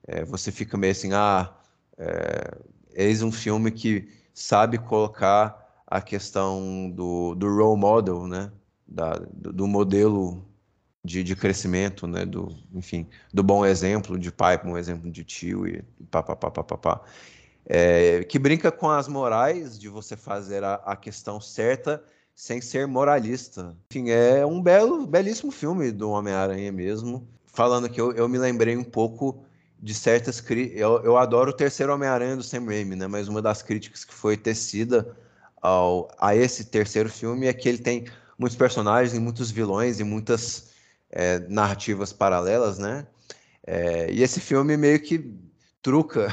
é, você fica meio assim, ah, é, eis um filme que sabe colocar a questão do, do role model, né? Da, do, do modelo de, de crescimento, né? Do, enfim, do bom exemplo de pai, bom exemplo de tio e papapá, papapá. É, que brinca com as morais de você fazer a, a questão certa sem ser moralista. Enfim, é um belo, belíssimo filme do Homem-Aranha mesmo. Falando que eu, eu me lembrei um pouco de certas críticas. Eu, eu adoro o terceiro Homem-Aranha do Sam Raimi, né? Mas uma das críticas que foi tecida ao, a esse terceiro filme é que ele tem muitos personagens muitos vilões e muitas é, narrativas paralelas, né? É, e esse filme meio que truca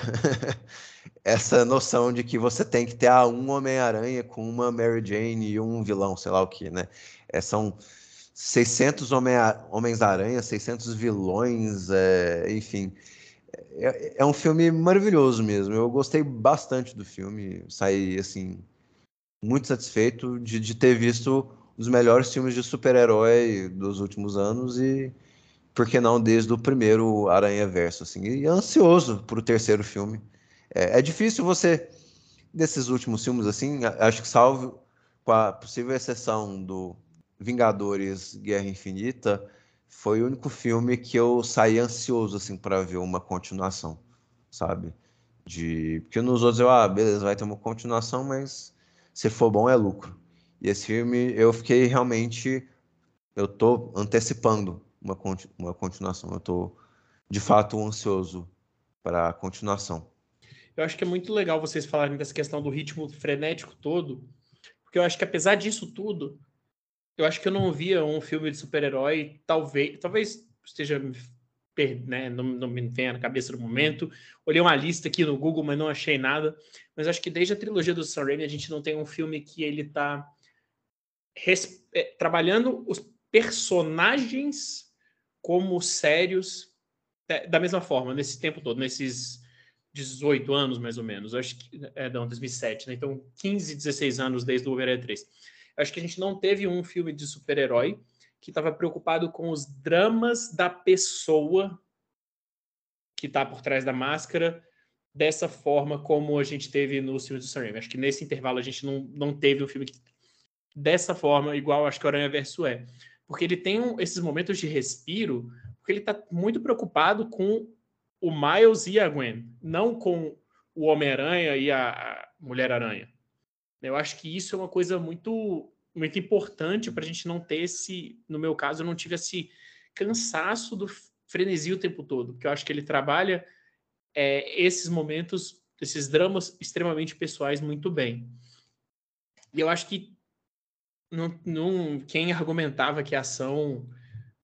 essa noção de que você tem que ter ah, um Homem-Aranha com uma Mary Jane e um vilão, sei lá o que, né? É, são 600 Homens-Aranha, 600 vilões, é, enfim é, é um filme maravilhoso mesmo. Eu gostei bastante do filme. Saí, assim, muito satisfeito de, de ter visto os melhores filmes de super-herói dos últimos anos e, por que não, desde o primeiro Aranha Verso, assim. E ansioso para o terceiro filme. É, é difícil você, desses últimos filmes, assim, acho que salvo com a possível exceção do Vingadores Guerra Infinita, foi o único filme que eu saí ansioso assim para ver uma continuação, sabe? De porque nos outros eu ah, beleza, vai ter uma continuação, mas se for bom é lucro. E esse filme eu fiquei realmente eu tô antecipando uma uma continuação. Eu tô de fato ansioso para a continuação. Eu acho que é muito legal vocês falarem dessa questão do ritmo frenético todo, porque eu acho que apesar disso tudo, eu acho que eu não via um filme de super-herói, talvez, talvez esteja né, não, não, me venha na cabeça no momento. Olhei uma lista aqui no Google, mas não achei nada. Mas acho que desde a trilogia do Sam Raimi a gente não tem um filme que ele está é, trabalhando os personagens como sérios é, da mesma forma, nesse tempo todo, nesses 18 anos mais ou menos. acho que é, não, 2007, né? Então 15, 16 anos desde o Wolverine 3 acho que a gente não teve um filme de super-herói que estava preocupado com os dramas da pessoa que está por trás da máscara dessa forma como a gente teve no filme do Sam Raimi. Acho que nesse intervalo a gente não, não teve um filme que, dessa forma, igual acho que o Aranha Verso é. Porque ele tem um, esses momentos de respiro, porque ele está muito preocupado com o Miles e a Gwen, não com o Homem-Aranha e a Mulher-Aranha. Eu acho que isso é uma coisa muito, muito importante para a gente não ter esse. No meu caso, eu não tive esse cansaço do frenesi o tempo todo, porque eu acho que ele trabalha é, esses momentos, esses dramas extremamente pessoais muito bem. E eu acho que não, não, quem argumentava que a ação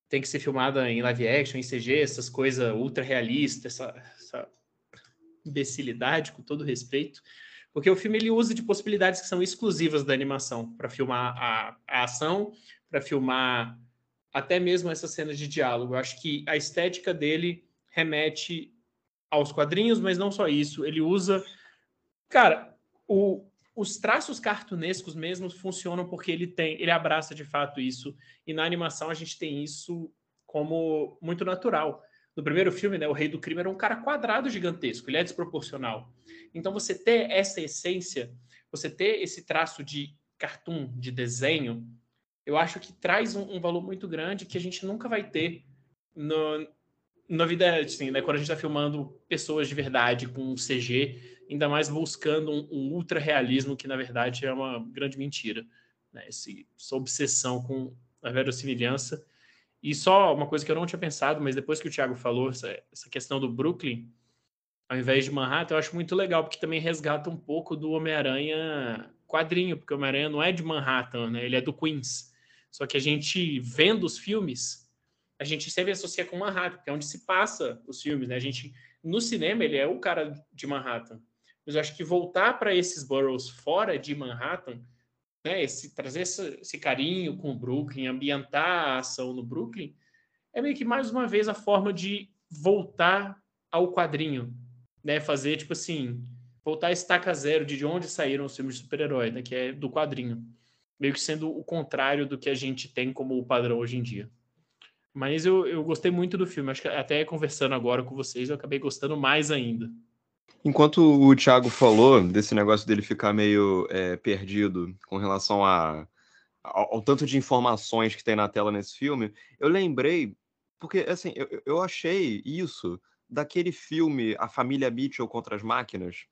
tem que ser filmada em live action, em CG, essas coisas ultra realistas, essa, essa imbecilidade, com todo respeito, porque o filme ele usa de possibilidades que são exclusivas da animação para filmar a, a ação, para filmar até mesmo essas cenas de diálogo. Eu acho que a estética dele remete aos quadrinhos, mas não só isso. Ele usa. Cara, o, os traços cartunescos mesmo funcionam porque ele tem, ele abraça de fato isso. E na animação a gente tem isso como muito natural. No primeiro filme, né, o Rei do Crime era um cara quadrado gigantesco, ele é desproporcional. Então você ter essa essência, você ter esse traço de cartoon, de desenho, eu acho que traz um, um valor muito grande que a gente nunca vai ter no, na vida, assim, né, quando a gente está filmando pessoas de verdade com CG, ainda mais buscando um, um ultra realismo que na verdade é uma grande mentira, né? Esse, essa obsessão com a verossimilhança. E só uma coisa que eu não tinha pensado, mas depois que o Thiago falou essa, essa questão do Brooklyn, ao invés de Manhattan, eu acho muito legal porque também resgata um pouco do Homem-Aranha quadrinho, porque o Homem-Aranha não é de Manhattan, né? Ele é do Queens. Só que a gente vendo os filmes a gente sempre associa com Manhattan, que é onde se passa os filmes, né? A gente no cinema ele é o cara de Manhattan. Mas eu acho que voltar para esses boroughs fora de Manhattan, né, esse, trazer esse, esse, carinho com o Brooklyn, ambientar a ação no Brooklyn, é meio que mais uma vez a forma de voltar ao quadrinho, né? Fazer tipo assim, voltar a estaca zero de onde saíram os filmes de super-herói, né? Que é do quadrinho, meio que sendo o contrário do que a gente tem como padrão hoje em dia. Mas eu, eu gostei muito do filme. Acho que até conversando agora com vocês, eu acabei gostando mais ainda. Enquanto o Thiago falou desse negócio dele ficar meio é, perdido com relação a, ao, ao, tanto de informações que tem na tela nesse filme, eu lembrei, porque assim, eu, eu achei isso daquele filme A Família Mitchell contra as Máquinas,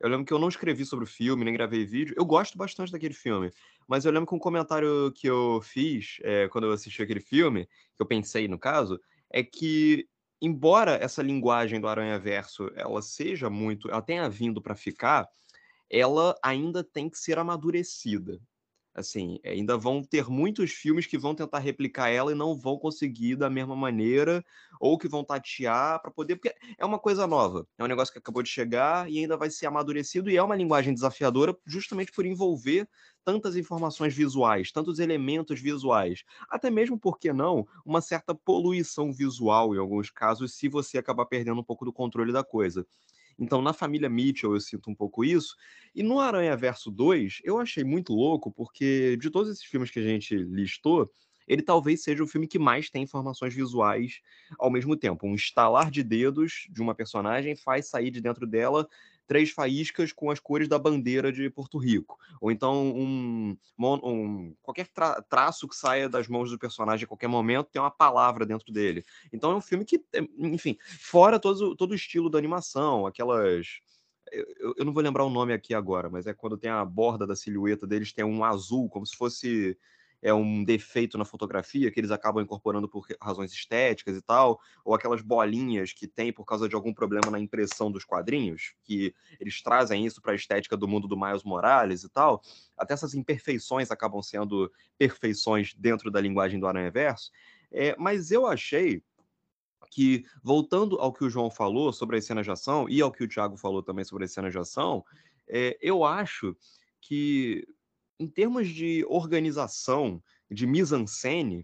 eu lembro que eu não escrevi sobre o filme, nem gravei vídeo. Eu gosto bastante daquele filme. Mas eu lembro que um comentário que eu fiz é, quando eu assisti aquele filme, que eu pensei no caso, é que, embora essa linguagem do Aranha Verso ela seja muito. ela tenha vindo para ficar, ela ainda tem que ser amadurecida. Assim, ainda vão ter muitos filmes que vão tentar replicar ela e não vão conseguir da mesma maneira, ou que vão tatear para poder. Porque é uma coisa nova, é um negócio que acabou de chegar e ainda vai ser amadurecido, e é uma linguagem desafiadora justamente por envolver tantas informações visuais, tantos elementos visuais. Até mesmo, por que não, uma certa poluição visual em alguns casos, se você acabar perdendo um pouco do controle da coisa. Então, na família Mitchell, eu sinto um pouco isso. E no Aranha Verso 2, eu achei muito louco, porque de todos esses filmes que a gente listou, ele talvez seja o filme que mais tem informações visuais ao mesmo tempo. Um estalar de dedos de uma personagem faz sair de dentro dela três faíscas com as cores da bandeira de Porto Rico. Ou então um, um qualquer tra traço que saia das mãos do personagem a qualquer momento tem uma palavra dentro dele. Então é um filme que, é, enfim, fora todo, todo o estilo da animação, aquelas eu, eu, não vou lembrar o nome aqui agora, mas é quando tem a borda da silhueta deles, tem um azul, como se fosse é um defeito na fotografia que eles acabam incorporando por razões estéticas e tal, ou aquelas bolinhas que tem por causa de algum problema na impressão dos quadrinhos, que eles trazem isso para a estética do mundo do Miles Morales e tal. Até essas imperfeições acabam sendo perfeições dentro da linguagem do Aranha Verso. É, mas eu achei que, voltando ao que o João falou sobre as cenas de ação, e ao que o Thiago falou também sobre as cenas de ação, é, eu acho que em termos de organização, de mise-en-scène,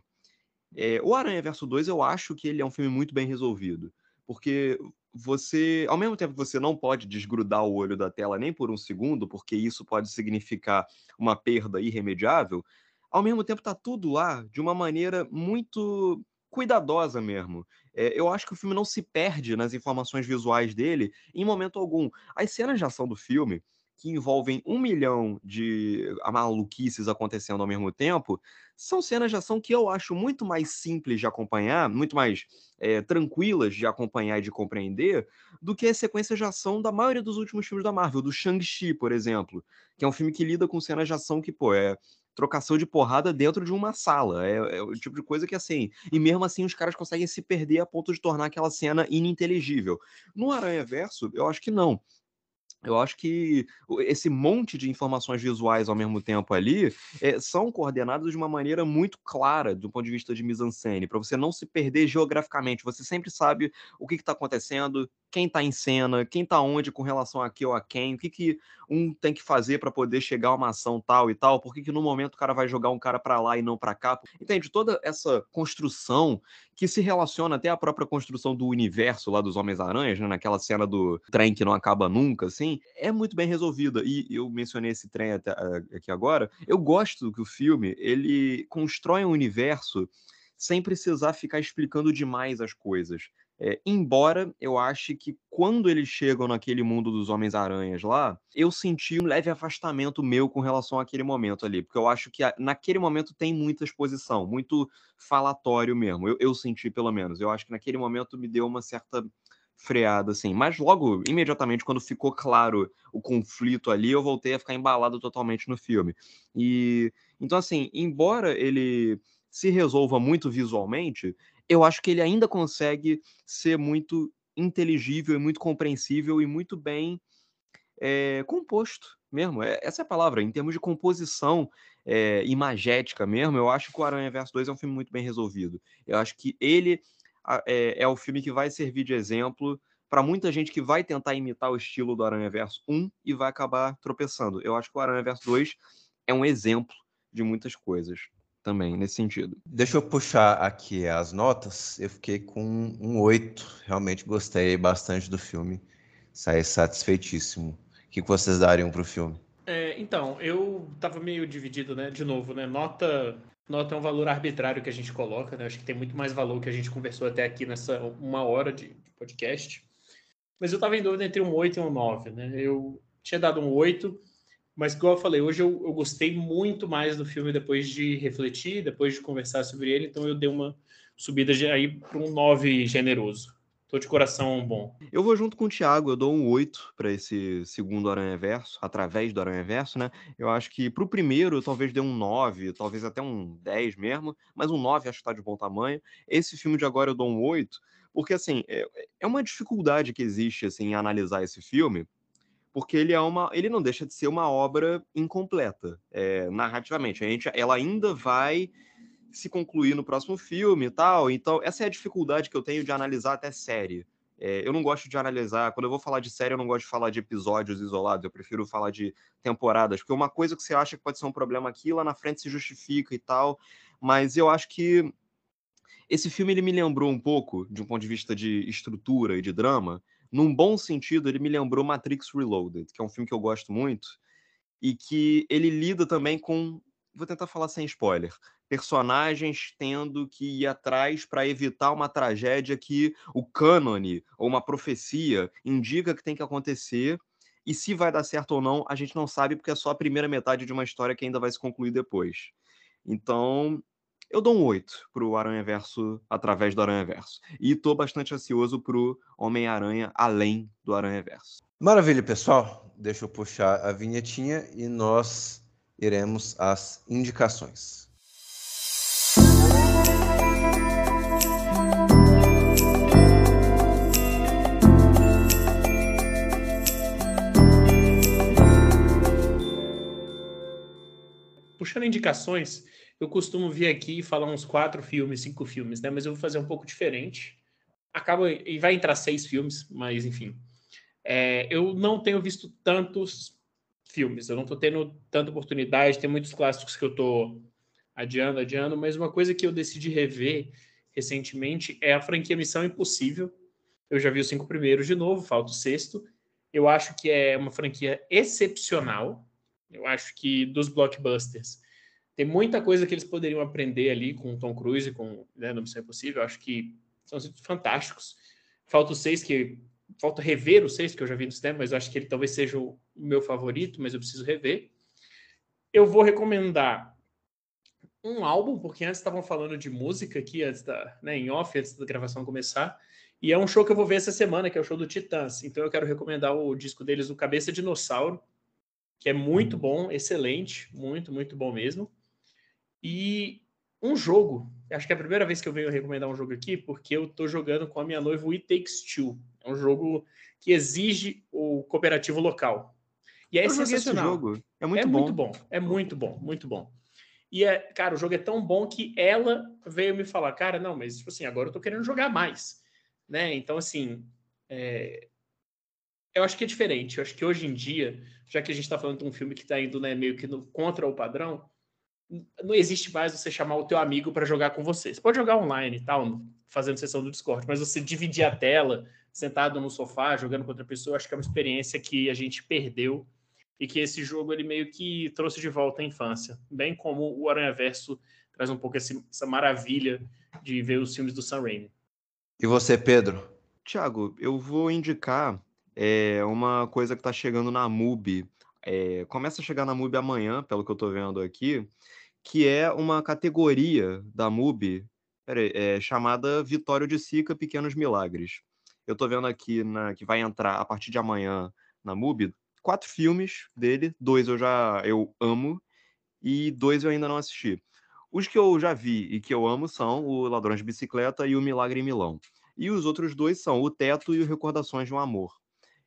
é, o Aranha Verso 2 eu acho que ele é um filme muito bem resolvido. Porque você, ao mesmo tempo que você não pode desgrudar o olho da tela nem por um segundo, porque isso pode significar uma perda irremediável, ao mesmo tempo tá tudo lá de uma maneira muito cuidadosa mesmo. É, eu acho que o filme não se perde nas informações visuais dele em momento algum. As cenas de ação do filme, que envolvem um milhão de maluquices acontecendo ao mesmo tempo, são cenas de ação que eu acho muito mais simples de acompanhar, muito mais é, tranquilas de acompanhar e de compreender, do que as sequências de ação da maioria dos últimos filmes da Marvel, do Shang-Chi, por exemplo, que é um filme que lida com cenas de ação que, pô, é trocação de porrada dentro de uma sala. É, é, o tipo de coisa que, assim. E mesmo assim, os caras conseguem se perder a ponto de tornar aquela cena ininteligível. No Aranha Verso, eu acho que não. Eu acho que esse monte de informações visuais ao mesmo tempo ali é, são coordenadas de uma maneira muito clara do ponto de vista de mise-en-scène, para você não se perder geograficamente. Você sempre sabe o que está acontecendo, quem está em cena, quem está onde com relação a que ou a quem, o que, que um tem que fazer para poder chegar a uma ação tal e tal, por que, que no momento o cara vai jogar um cara para lá e não para cá. Entende? Toda essa construção que se relaciona até à própria construção do universo lá dos Homens-Aranhas, né? naquela cena do trem que não acaba nunca, assim, é muito bem resolvida. E eu mencionei esse trem até, uh, aqui agora. Eu gosto que o filme ele constrói um universo sem precisar ficar explicando demais as coisas. É, embora eu ache que quando eles chegam naquele mundo dos Homens-Aranhas lá, eu senti um leve afastamento meu com relação àquele momento ali, porque eu acho que a, naquele momento tem muita exposição, muito falatório mesmo. Eu, eu senti, pelo menos. Eu acho que naquele momento me deu uma certa freada, assim. Mas logo, imediatamente, quando ficou claro o conflito ali, eu voltei a ficar embalado totalmente no filme. E então, assim, embora ele se resolva muito visualmente, eu acho que ele ainda consegue ser muito inteligível e muito compreensível e muito bem é, composto mesmo. É, essa é a palavra. Em termos de composição é, imagética mesmo, eu acho que o Aranha Verso 2 é um filme muito bem resolvido. Eu acho que ele é, é o filme que vai servir de exemplo para muita gente que vai tentar imitar o estilo do Aranha Verso 1 e vai acabar tropeçando. Eu acho que o Aranha Verso 2 é um exemplo de muitas coisas também nesse sentido. Deixa eu puxar aqui as notas. Eu fiquei com um 8. Realmente gostei bastante do filme. Saí satisfeitíssimo. O que vocês dariam para o filme? É, então, eu tava meio dividido, né? De novo, né? Nota, nota é um valor arbitrário que a gente coloca, né? Acho que tem muito mais valor que a gente conversou até aqui nessa uma hora de podcast. Mas eu tava em dúvida entre um 8 e um 9, né? Eu tinha dado um 8, mas, igual eu falei, hoje eu, eu gostei muito mais do filme depois de refletir, depois de conversar sobre ele, então eu dei uma subida aí para um 9 generoso. Tô de coração bom. Eu vou junto com o Thiago, eu dou um 8 para esse segundo Aranha Verso, através do Aranha Verso, né? Eu acho que pro primeiro eu talvez dê um 9, talvez até um 10 mesmo, mas um 9 acho que tá de bom tamanho. Esse filme de agora eu dou um 8, porque assim, é, é uma dificuldade que existe assim em analisar esse filme, porque ele é uma, ele não deixa de ser uma obra incompleta, é, narrativamente. A gente, ela ainda vai se concluir no próximo filme e tal. Então, essa é a dificuldade que eu tenho de analisar até série. É, eu não gosto de analisar, quando eu vou falar de série, eu não gosto de falar de episódios isolados, eu prefiro falar de temporadas, porque uma coisa que você acha que pode ser um problema aqui, lá na frente se justifica e tal, mas eu acho que esse filme ele me lembrou um pouco, de um ponto de vista de estrutura e de drama, num bom sentido, ele me lembrou Matrix Reloaded, que é um filme que eu gosto muito, e que ele lida também com. Vou tentar falar sem spoiler. Personagens tendo que ir atrás para evitar uma tragédia que o cânone ou uma profecia indica que tem que acontecer. E se vai dar certo ou não, a gente não sabe, porque é só a primeira metade de uma história que ainda vai se concluir depois. Então, eu dou um 8 pro Aranha Verso através do Aranha Verso. E tô bastante ansioso pro Homem-Aranha além do Aranha Verso. Maravilha, pessoal. Deixa eu puxar a vinhetinha e nós iremos às indicações. Puxando indicações, eu costumo vir aqui e falar uns quatro filmes, cinco filmes, né? Mas eu vou fazer um pouco diferente. Acaba e vai entrar seis filmes, mas enfim. É, eu não tenho visto tantos filmes, eu não estou tendo tanta oportunidade, tem muitos clássicos que eu estou adiando, adiando, mas uma coisa que eu decidi rever recentemente é a franquia Missão Impossível. Eu já vi os cinco primeiros de novo, falta o sexto. Eu acho que é uma franquia excepcional. Eu acho que dos blockbusters Tem muita coisa que eles poderiam aprender ali com o Tom Cruise e com né, No Missão Impossível. Eu acho que são fantásticos. Falta o seis, que falta rever o seis, que eu já vi no cinema, mas eu acho que ele talvez seja o meu favorito, mas eu preciso rever. Eu vou recomendar um álbum, porque antes estavam falando de música aqui, antes da, né, em off, antes da gravação começar. E é um show que eu vou ver essa semana, que é o show do Titãs. Então eu quero recomendar o disco deles, o Cabeça Dinossauro, que é muito bom, excelente, muito, muito bom mesmo. E um jogo, acho que é a primeira vez que eu venho recomendar um jogo aqui, porque eu tô jogando com a minha noiva o It Takes Two. É um jogo que exige o cooperativo local. E é Eu sensacional. jogo. É muito é bom. muito bom, é muito bom, muito bom. E é, cara, o jogo é tão bom que ela veio me falar, cara, não, mas tipo assim, agora eu tô querendo jogar mais, né? Então, assim, é, eu acho que é diferente. Eu acho que hoje em dia, já que a gente tá falando de um filme que tá indo, né, meio que no- contra o padrão, não existe mais você chamar o teu amigo para jogar com você. Você pode jogar online e tal, fazendo sessão do Discord, mas você dividir a tela, sentado no sofá, jogando com outra pessoa, acho que é uma experiência que a gente perdeu e que esse jogo ele meio que trouxe de volta à infância, bem como o Aranha Verso traz um pouco esse- essa maravilha de ver os filmes do Sam Raimi. E você, Pedro? Tiago, eu vou indicar é, uma coisa que está chegando na MUBI. É, começa a chegar na MUBI amanhã, pelo que eu estou vendo aqui, que é uma categoria da MUBI é, chamada Vitório de Sica Pequenos Milagres. Eu estou vendo aqui na, que vai entrar a partir de amanhã na MUBI quatro filmes dele, dois eu já eu amo e dois eu ainda não assisti. Os que eu já vi e que eu amo são o Ladrões de Bicicleta e o Milagre em Milão. E os outros dois são O Teto e o Recordações de um Amor.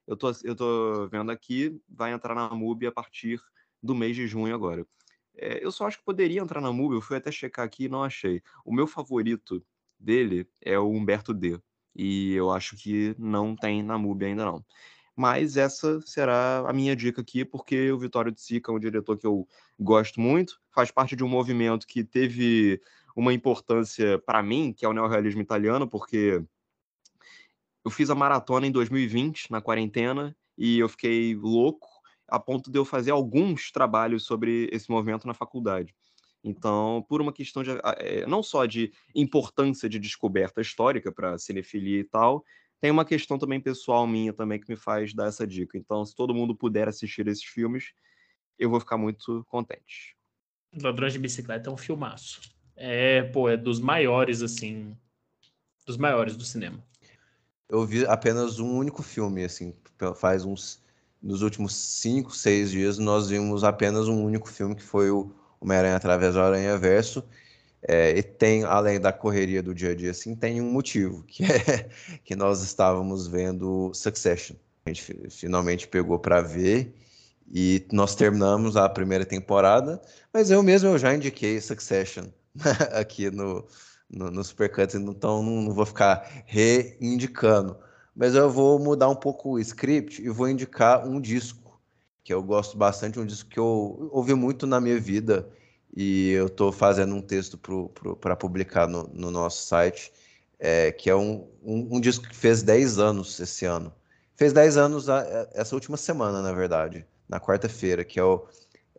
Eu tô, eu tô vendo aqui, vai entrar na MUBI a partir do mês de junho agora. É, eu só acho que poderia entrar na MUBI, eu fui até checar aqui e não achei. O meu favorito dele é o Humberto D. E eu acho que não tem na MUBI ainda não. Mas essa será a minha dica aqui, porque o Vitório de Sica é um diretor que eu gosto muito, faz parte de um movimento que teve uma importância para mim, que é o neorrealismo italiano, porque eu fiz a maratona em 2020, na quarentena, e eu fiquei louco a ponto de eu fazer alguns trabalhos sobre esse movimento na faculdade. Então, por uma questão de eh, não só de importância de descoberta histórica para cinefilia e tal, tem uma questão também pessoal minha também que me faz dar essa dica. Então, se todo mundo puder assistir esses filmes, eu vou ficar muito contente. Ladrões de Bicicleta é um filmaço. É, pô, é dos maiores, assim, dos maiores do cinema. Eu vi apenas um único filme, assim, faz uns. Nos últimos cinco, seis dias, nós vimos apenas um único filme, que foi o Homem-Aranha através do Aranha Verso. É, e tem, além da correria do dia a dia, assim, tem um motivo, que é que nós estávamos vendo Succession. A gente fi- finalmente pegou para ver e nós terminamos a primeira temporada, mas eu mesmo eu já indiquei Succession aqui no, no, no Supercuts, então não, não vou ficar reindicando. Mas eu vou mudar um pouco o script e vou indicar um disco que eu gosto bastante, um disco que eu ouvi muito na minha vida e eu estou fazendo um texto para publicar no, no, nosso site, é, que é um, um, um, disco que fez 10 anos esse ano. Fez 10 anos a, essa última semana, na verdade, na quarta-feira, que é o,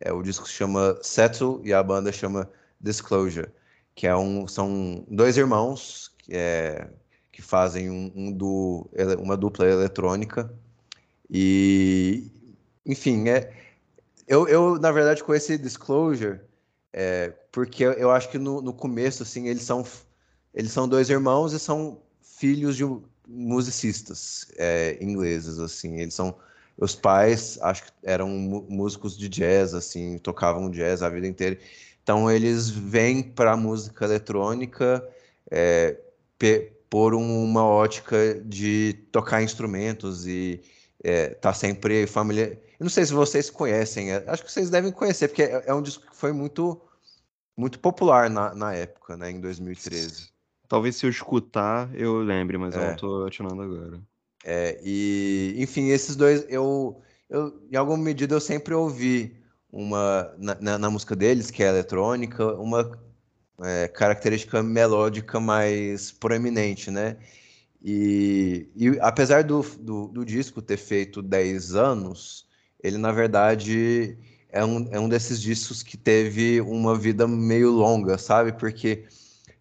é o disco que se chama Settle e a banda chama Disclosure, que é um, são dois irmãos que, é, que fazem um, um du, uma dupla eletrônica. E, enfim, é, eu, eu, na verdade, esse Disclosure, é, porque eu acho que no, no, começo, assim, eles são, eles são dois irmãos e são filhos de musicistas é, ingleses, assim, eles são, os pais, acho que eram músicos de jazz, assim, tocavam jazz a vida inteira, então eles vêm para música eletrônica é, por uma ótica de tocar instrumentos e é, tá sempre familiar. Eu não sei se vocês conhecem, acho que vocês devem conhecer, porque é, é um disco que foi muito, muito popular na, na época, né, em 2013. Talvez se eu escutar eu lembre, mas é. eu não tô atinando agora. É, e, enfim, esses dois, eu, eu, em alguma medida, eu sempre ouvi uma, na, na, na música deles, que é eletrônica, uma é, característica melódica mais proeminente, né? E, e apesar do, do, do, disco ter feito 10 anos, ele na verdade é um, é um desses discos que teve uma vida meio longa, sabe? Porque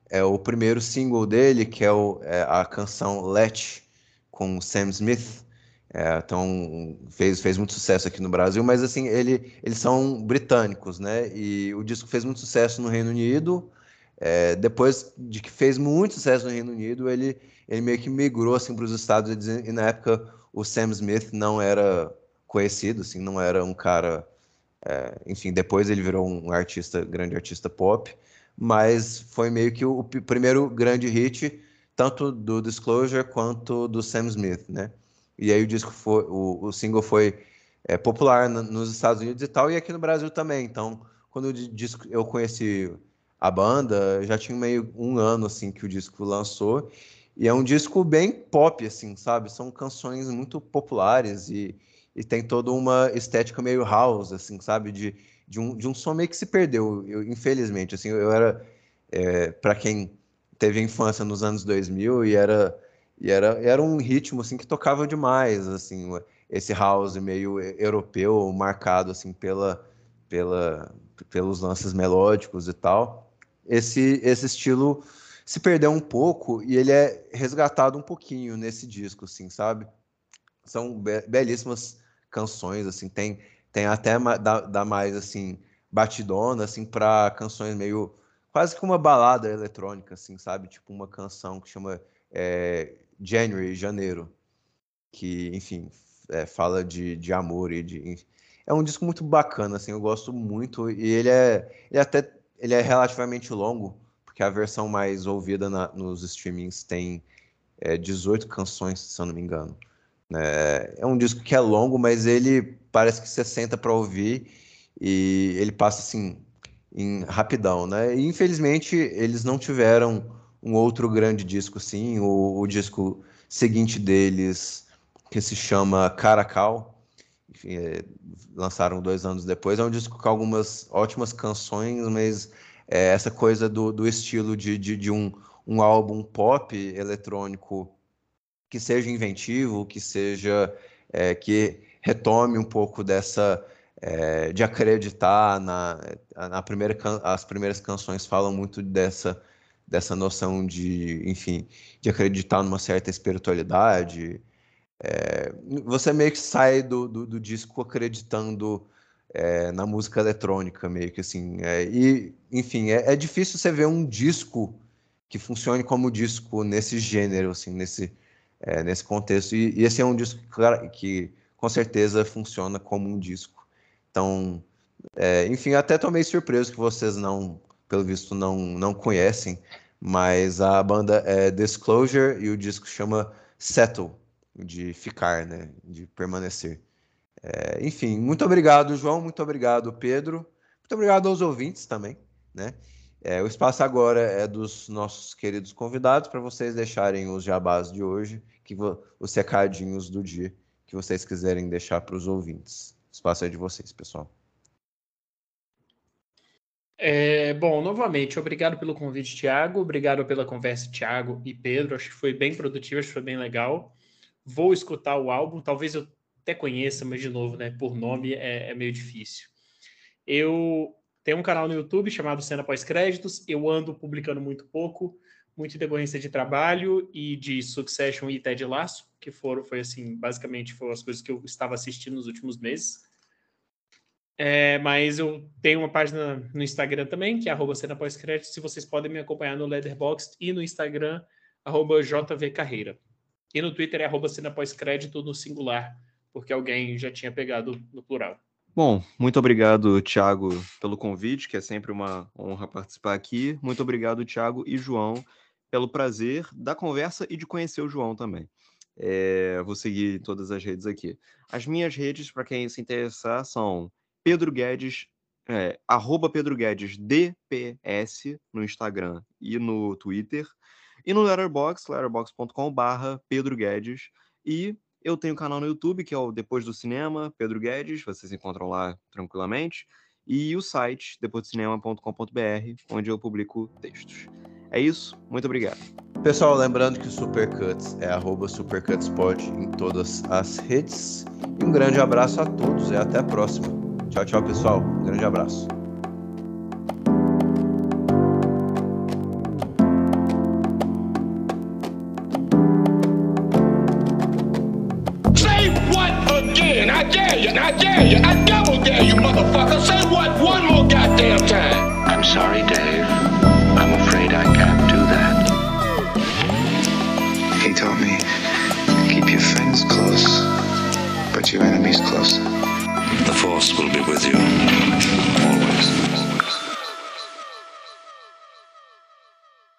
é o primeiro single dele, que é, o, é a canção Let, com Sam Smith, é, então fez, fez muito sucesso aqui no Brasil, mas assim, ele, eles são britânicos, né? E o disco fez muito sucesso no Reino Unido. É, depois de que fez muito sucesso no Reino Unido, ele, ele meio que migrou assim, para os Estados Unidos, e na época o Sam Smith não era conhecido, assim, não era um cara é, enfim, depois ele virou um artista, grande artista pop, mas foi meio que o, o primeiro grande hit, tanto do Disclosure quanto do Sam Smith, né? E aí o disco foi, o, o single foi é, popular no, nos Estados Unidos e tal, e aqui no Brasil também. Então, quando o disco, eu conheci a banda, já tinha meio um ano assim que o disco lançou, e é um disco bem pop, assim, sabe? São canções muito populares e e tem toda uma estética meio house, assim, sabe? De, de, um, de um som meio que se perdeu, eu, infelizmente. Assim, eu era, é, para quem teve infância nos anos 2000 e era, e era, era um ritmo, assim, que tocava demais, assim, esse house meio europeu, marcado, assim, pela, pela, pelos lances melódicos e tal. Esse, esse estilo se perdeu um pouco e ele é resgatado um pouquinho nesse disco, assim, sabe? São be belíssimas canções, assim, tem, tem até dá, dá mais, assim, batidona, assim, para canções meio, quase que uma balada eletrônica, assim, sabe? Tipo uma canção que chama é, January, Janeiro, que, enfim, é, fala de, de amor e de... É um disco muito bacana, assim, eu gosto muito, e ele é, ele até, ele é relativamente longo, porque a versão mais ouvida na, nos streamings tem é, 18 canções, se eu não me engano. É, é um disco que é longo, mas ele parece que você senta para ouvir e ele passa assim em rapidão, né? E infelizmente eles não tiveram um outro grande disco, sim. O, o disco seguinte deles, que se chama Caracal, enfim, é, lançaram dois anos depois. É um disco com algumas ótimas canções, mas é, essa coisa do, do estilo de, de, de um, um álbum pop eletrônico que seja inventivo, que seja é, que retome um pouco dessa é, de acreditar na, na primeira as primeiras canções falam muito dessa dessa noção de enfim de acreditar numa certa espiritualidade é, você meio que sai do, do, do disco acreditando é, na música eletrônica meio que assim é, e enfim é, é, difícil você ver um disco que funcione como disco nesse gênero assim nesse é, nesse contexto. E, e, esse é um disco que, que, com certeza funciona como um disco. Então, é, enfim, até estou meio surpreso que vocês não, pelo visto, não, não conhecem, mas a banda é Disclosure e o disco chama Settle, de ficar, né, de permanecer. É, enfim, muito obrigado, João, muito obrigado, Pedro, muito obrigado aos ouvintes também, né? É, o espaço agora é dos nossos queridos convidados para vocês deixarem os jabás de hoje, que os recadinhos do dia que vocês quiserem deixar para os ouvintes. O espaço é de vocês, pessoal. É, bom, novamente, obrigado pelo convite, Tiago. Obrigado pela conversa, Tiago e Pedro. Acho que foi bem produtivo, acho que foi bem legal. Vou escutar o álbum, talvez eu até conheça, mas de novo, né, por nome é, é meio difícil. Eu tem um canal no YouTube chamado Cena Pós-Créditos. Eu ando publicando muito pouco, muito em decorrência de trabalho e de Succession e Ted Lasso, que foram, foi assim, basicamente foram as coisas que eu estava assistindo nos últimos meses. É, mas eu tenho uma página no Instagram também, que é arroba cena pós-crédito, se vocês podem me acompanhar no Leatherbox e no Instagram, arroba jvcarreira. E no Twitter é arroba cena pós-crédito no singular, porque alguém já tinha pegado no plural. Bom, muito obrigado, Thiago, pelo convite, que é sempre uma honra participar aqui. Muito obrigado, Thiago e João, pelo prazer da conversa e de conhecer o João também. É, vou seguir todas as redes aqui. As minhas redes, para quem se interessar, são Pedro Guedes, é, arroba Pedro Guedes DPS no Instagram e no Twitter. E no Letterboxd, letterboxd.com barra Pedro Guedes. E eu tenho um canal no YouTube, que é o Depois do Cinema, Pedro Guedes, vocês encontram lá tranquilamente. E o site, depoisdocinema.com.br, onde eu publico textos. É isso, muito obrigado. Pessoal, lembrando que o Supercuts é arroba supercutspod em todas as redes. E um grande abraço a todos e até a próxima. Tchau, tchau, pessoal. Um grande abraço.